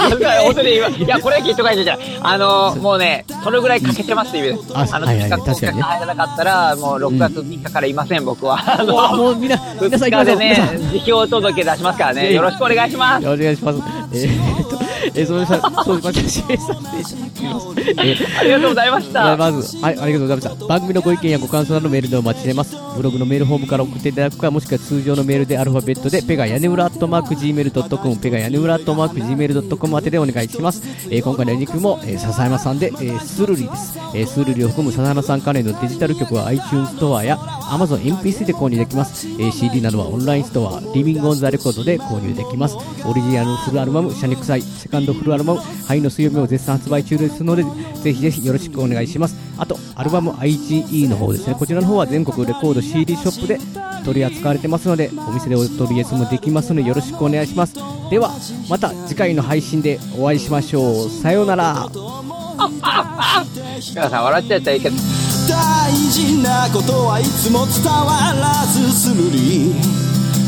本当いや、これはきっと書いてじゃない。あの、もうね、それぐらい欠けてますって意味です。ああの、企画確かにね入らなかったら、もう6月3日からいません、僕は。あの、もうみんな、皆さん行き2ましょう。日でね辞表届出しますからね。よろしくお願いします。お願いします。えーっと、えー、それさ、そうしました。締めさせていただきます。えーありがとうございました。まず、はい、ありがとうございました。番組のご意見やご感想などメールでお待ちしています。ブログのメールフォームから送っていただくか、もしくは通常のメールでアルファベットで、ペガ屋根裏アットマーク Gmail.com、ペガ屋根裏アットマーク Gmail.com 宛てでお願いします。えー今回のお肉も、えー笹山さんで、えースルリです。えースルリを含む笹山さん関連のデジタル曲は iTunes ストアや Amazon MP3 で購入できます。えー CD などはオンラインストア、リビングオンザレコードで購入できます。オリジナルフルアルバム、シャネクサイ、セカンドフルアルバム、灰の水曜日も絶賛発売中ですので、ぜひぜひよろしくお願いします。あと、アルバム IGE の方ですね。こちらの方は全国レコード CD ショップで取り扱われてますので、お店でお取り寄せもできますので、よろしくお願いします。では、また次回の配信でお会いしましょう。さようなら。皆さん笑っちゃったらいいけど。大事なことはいつも伝わらずするり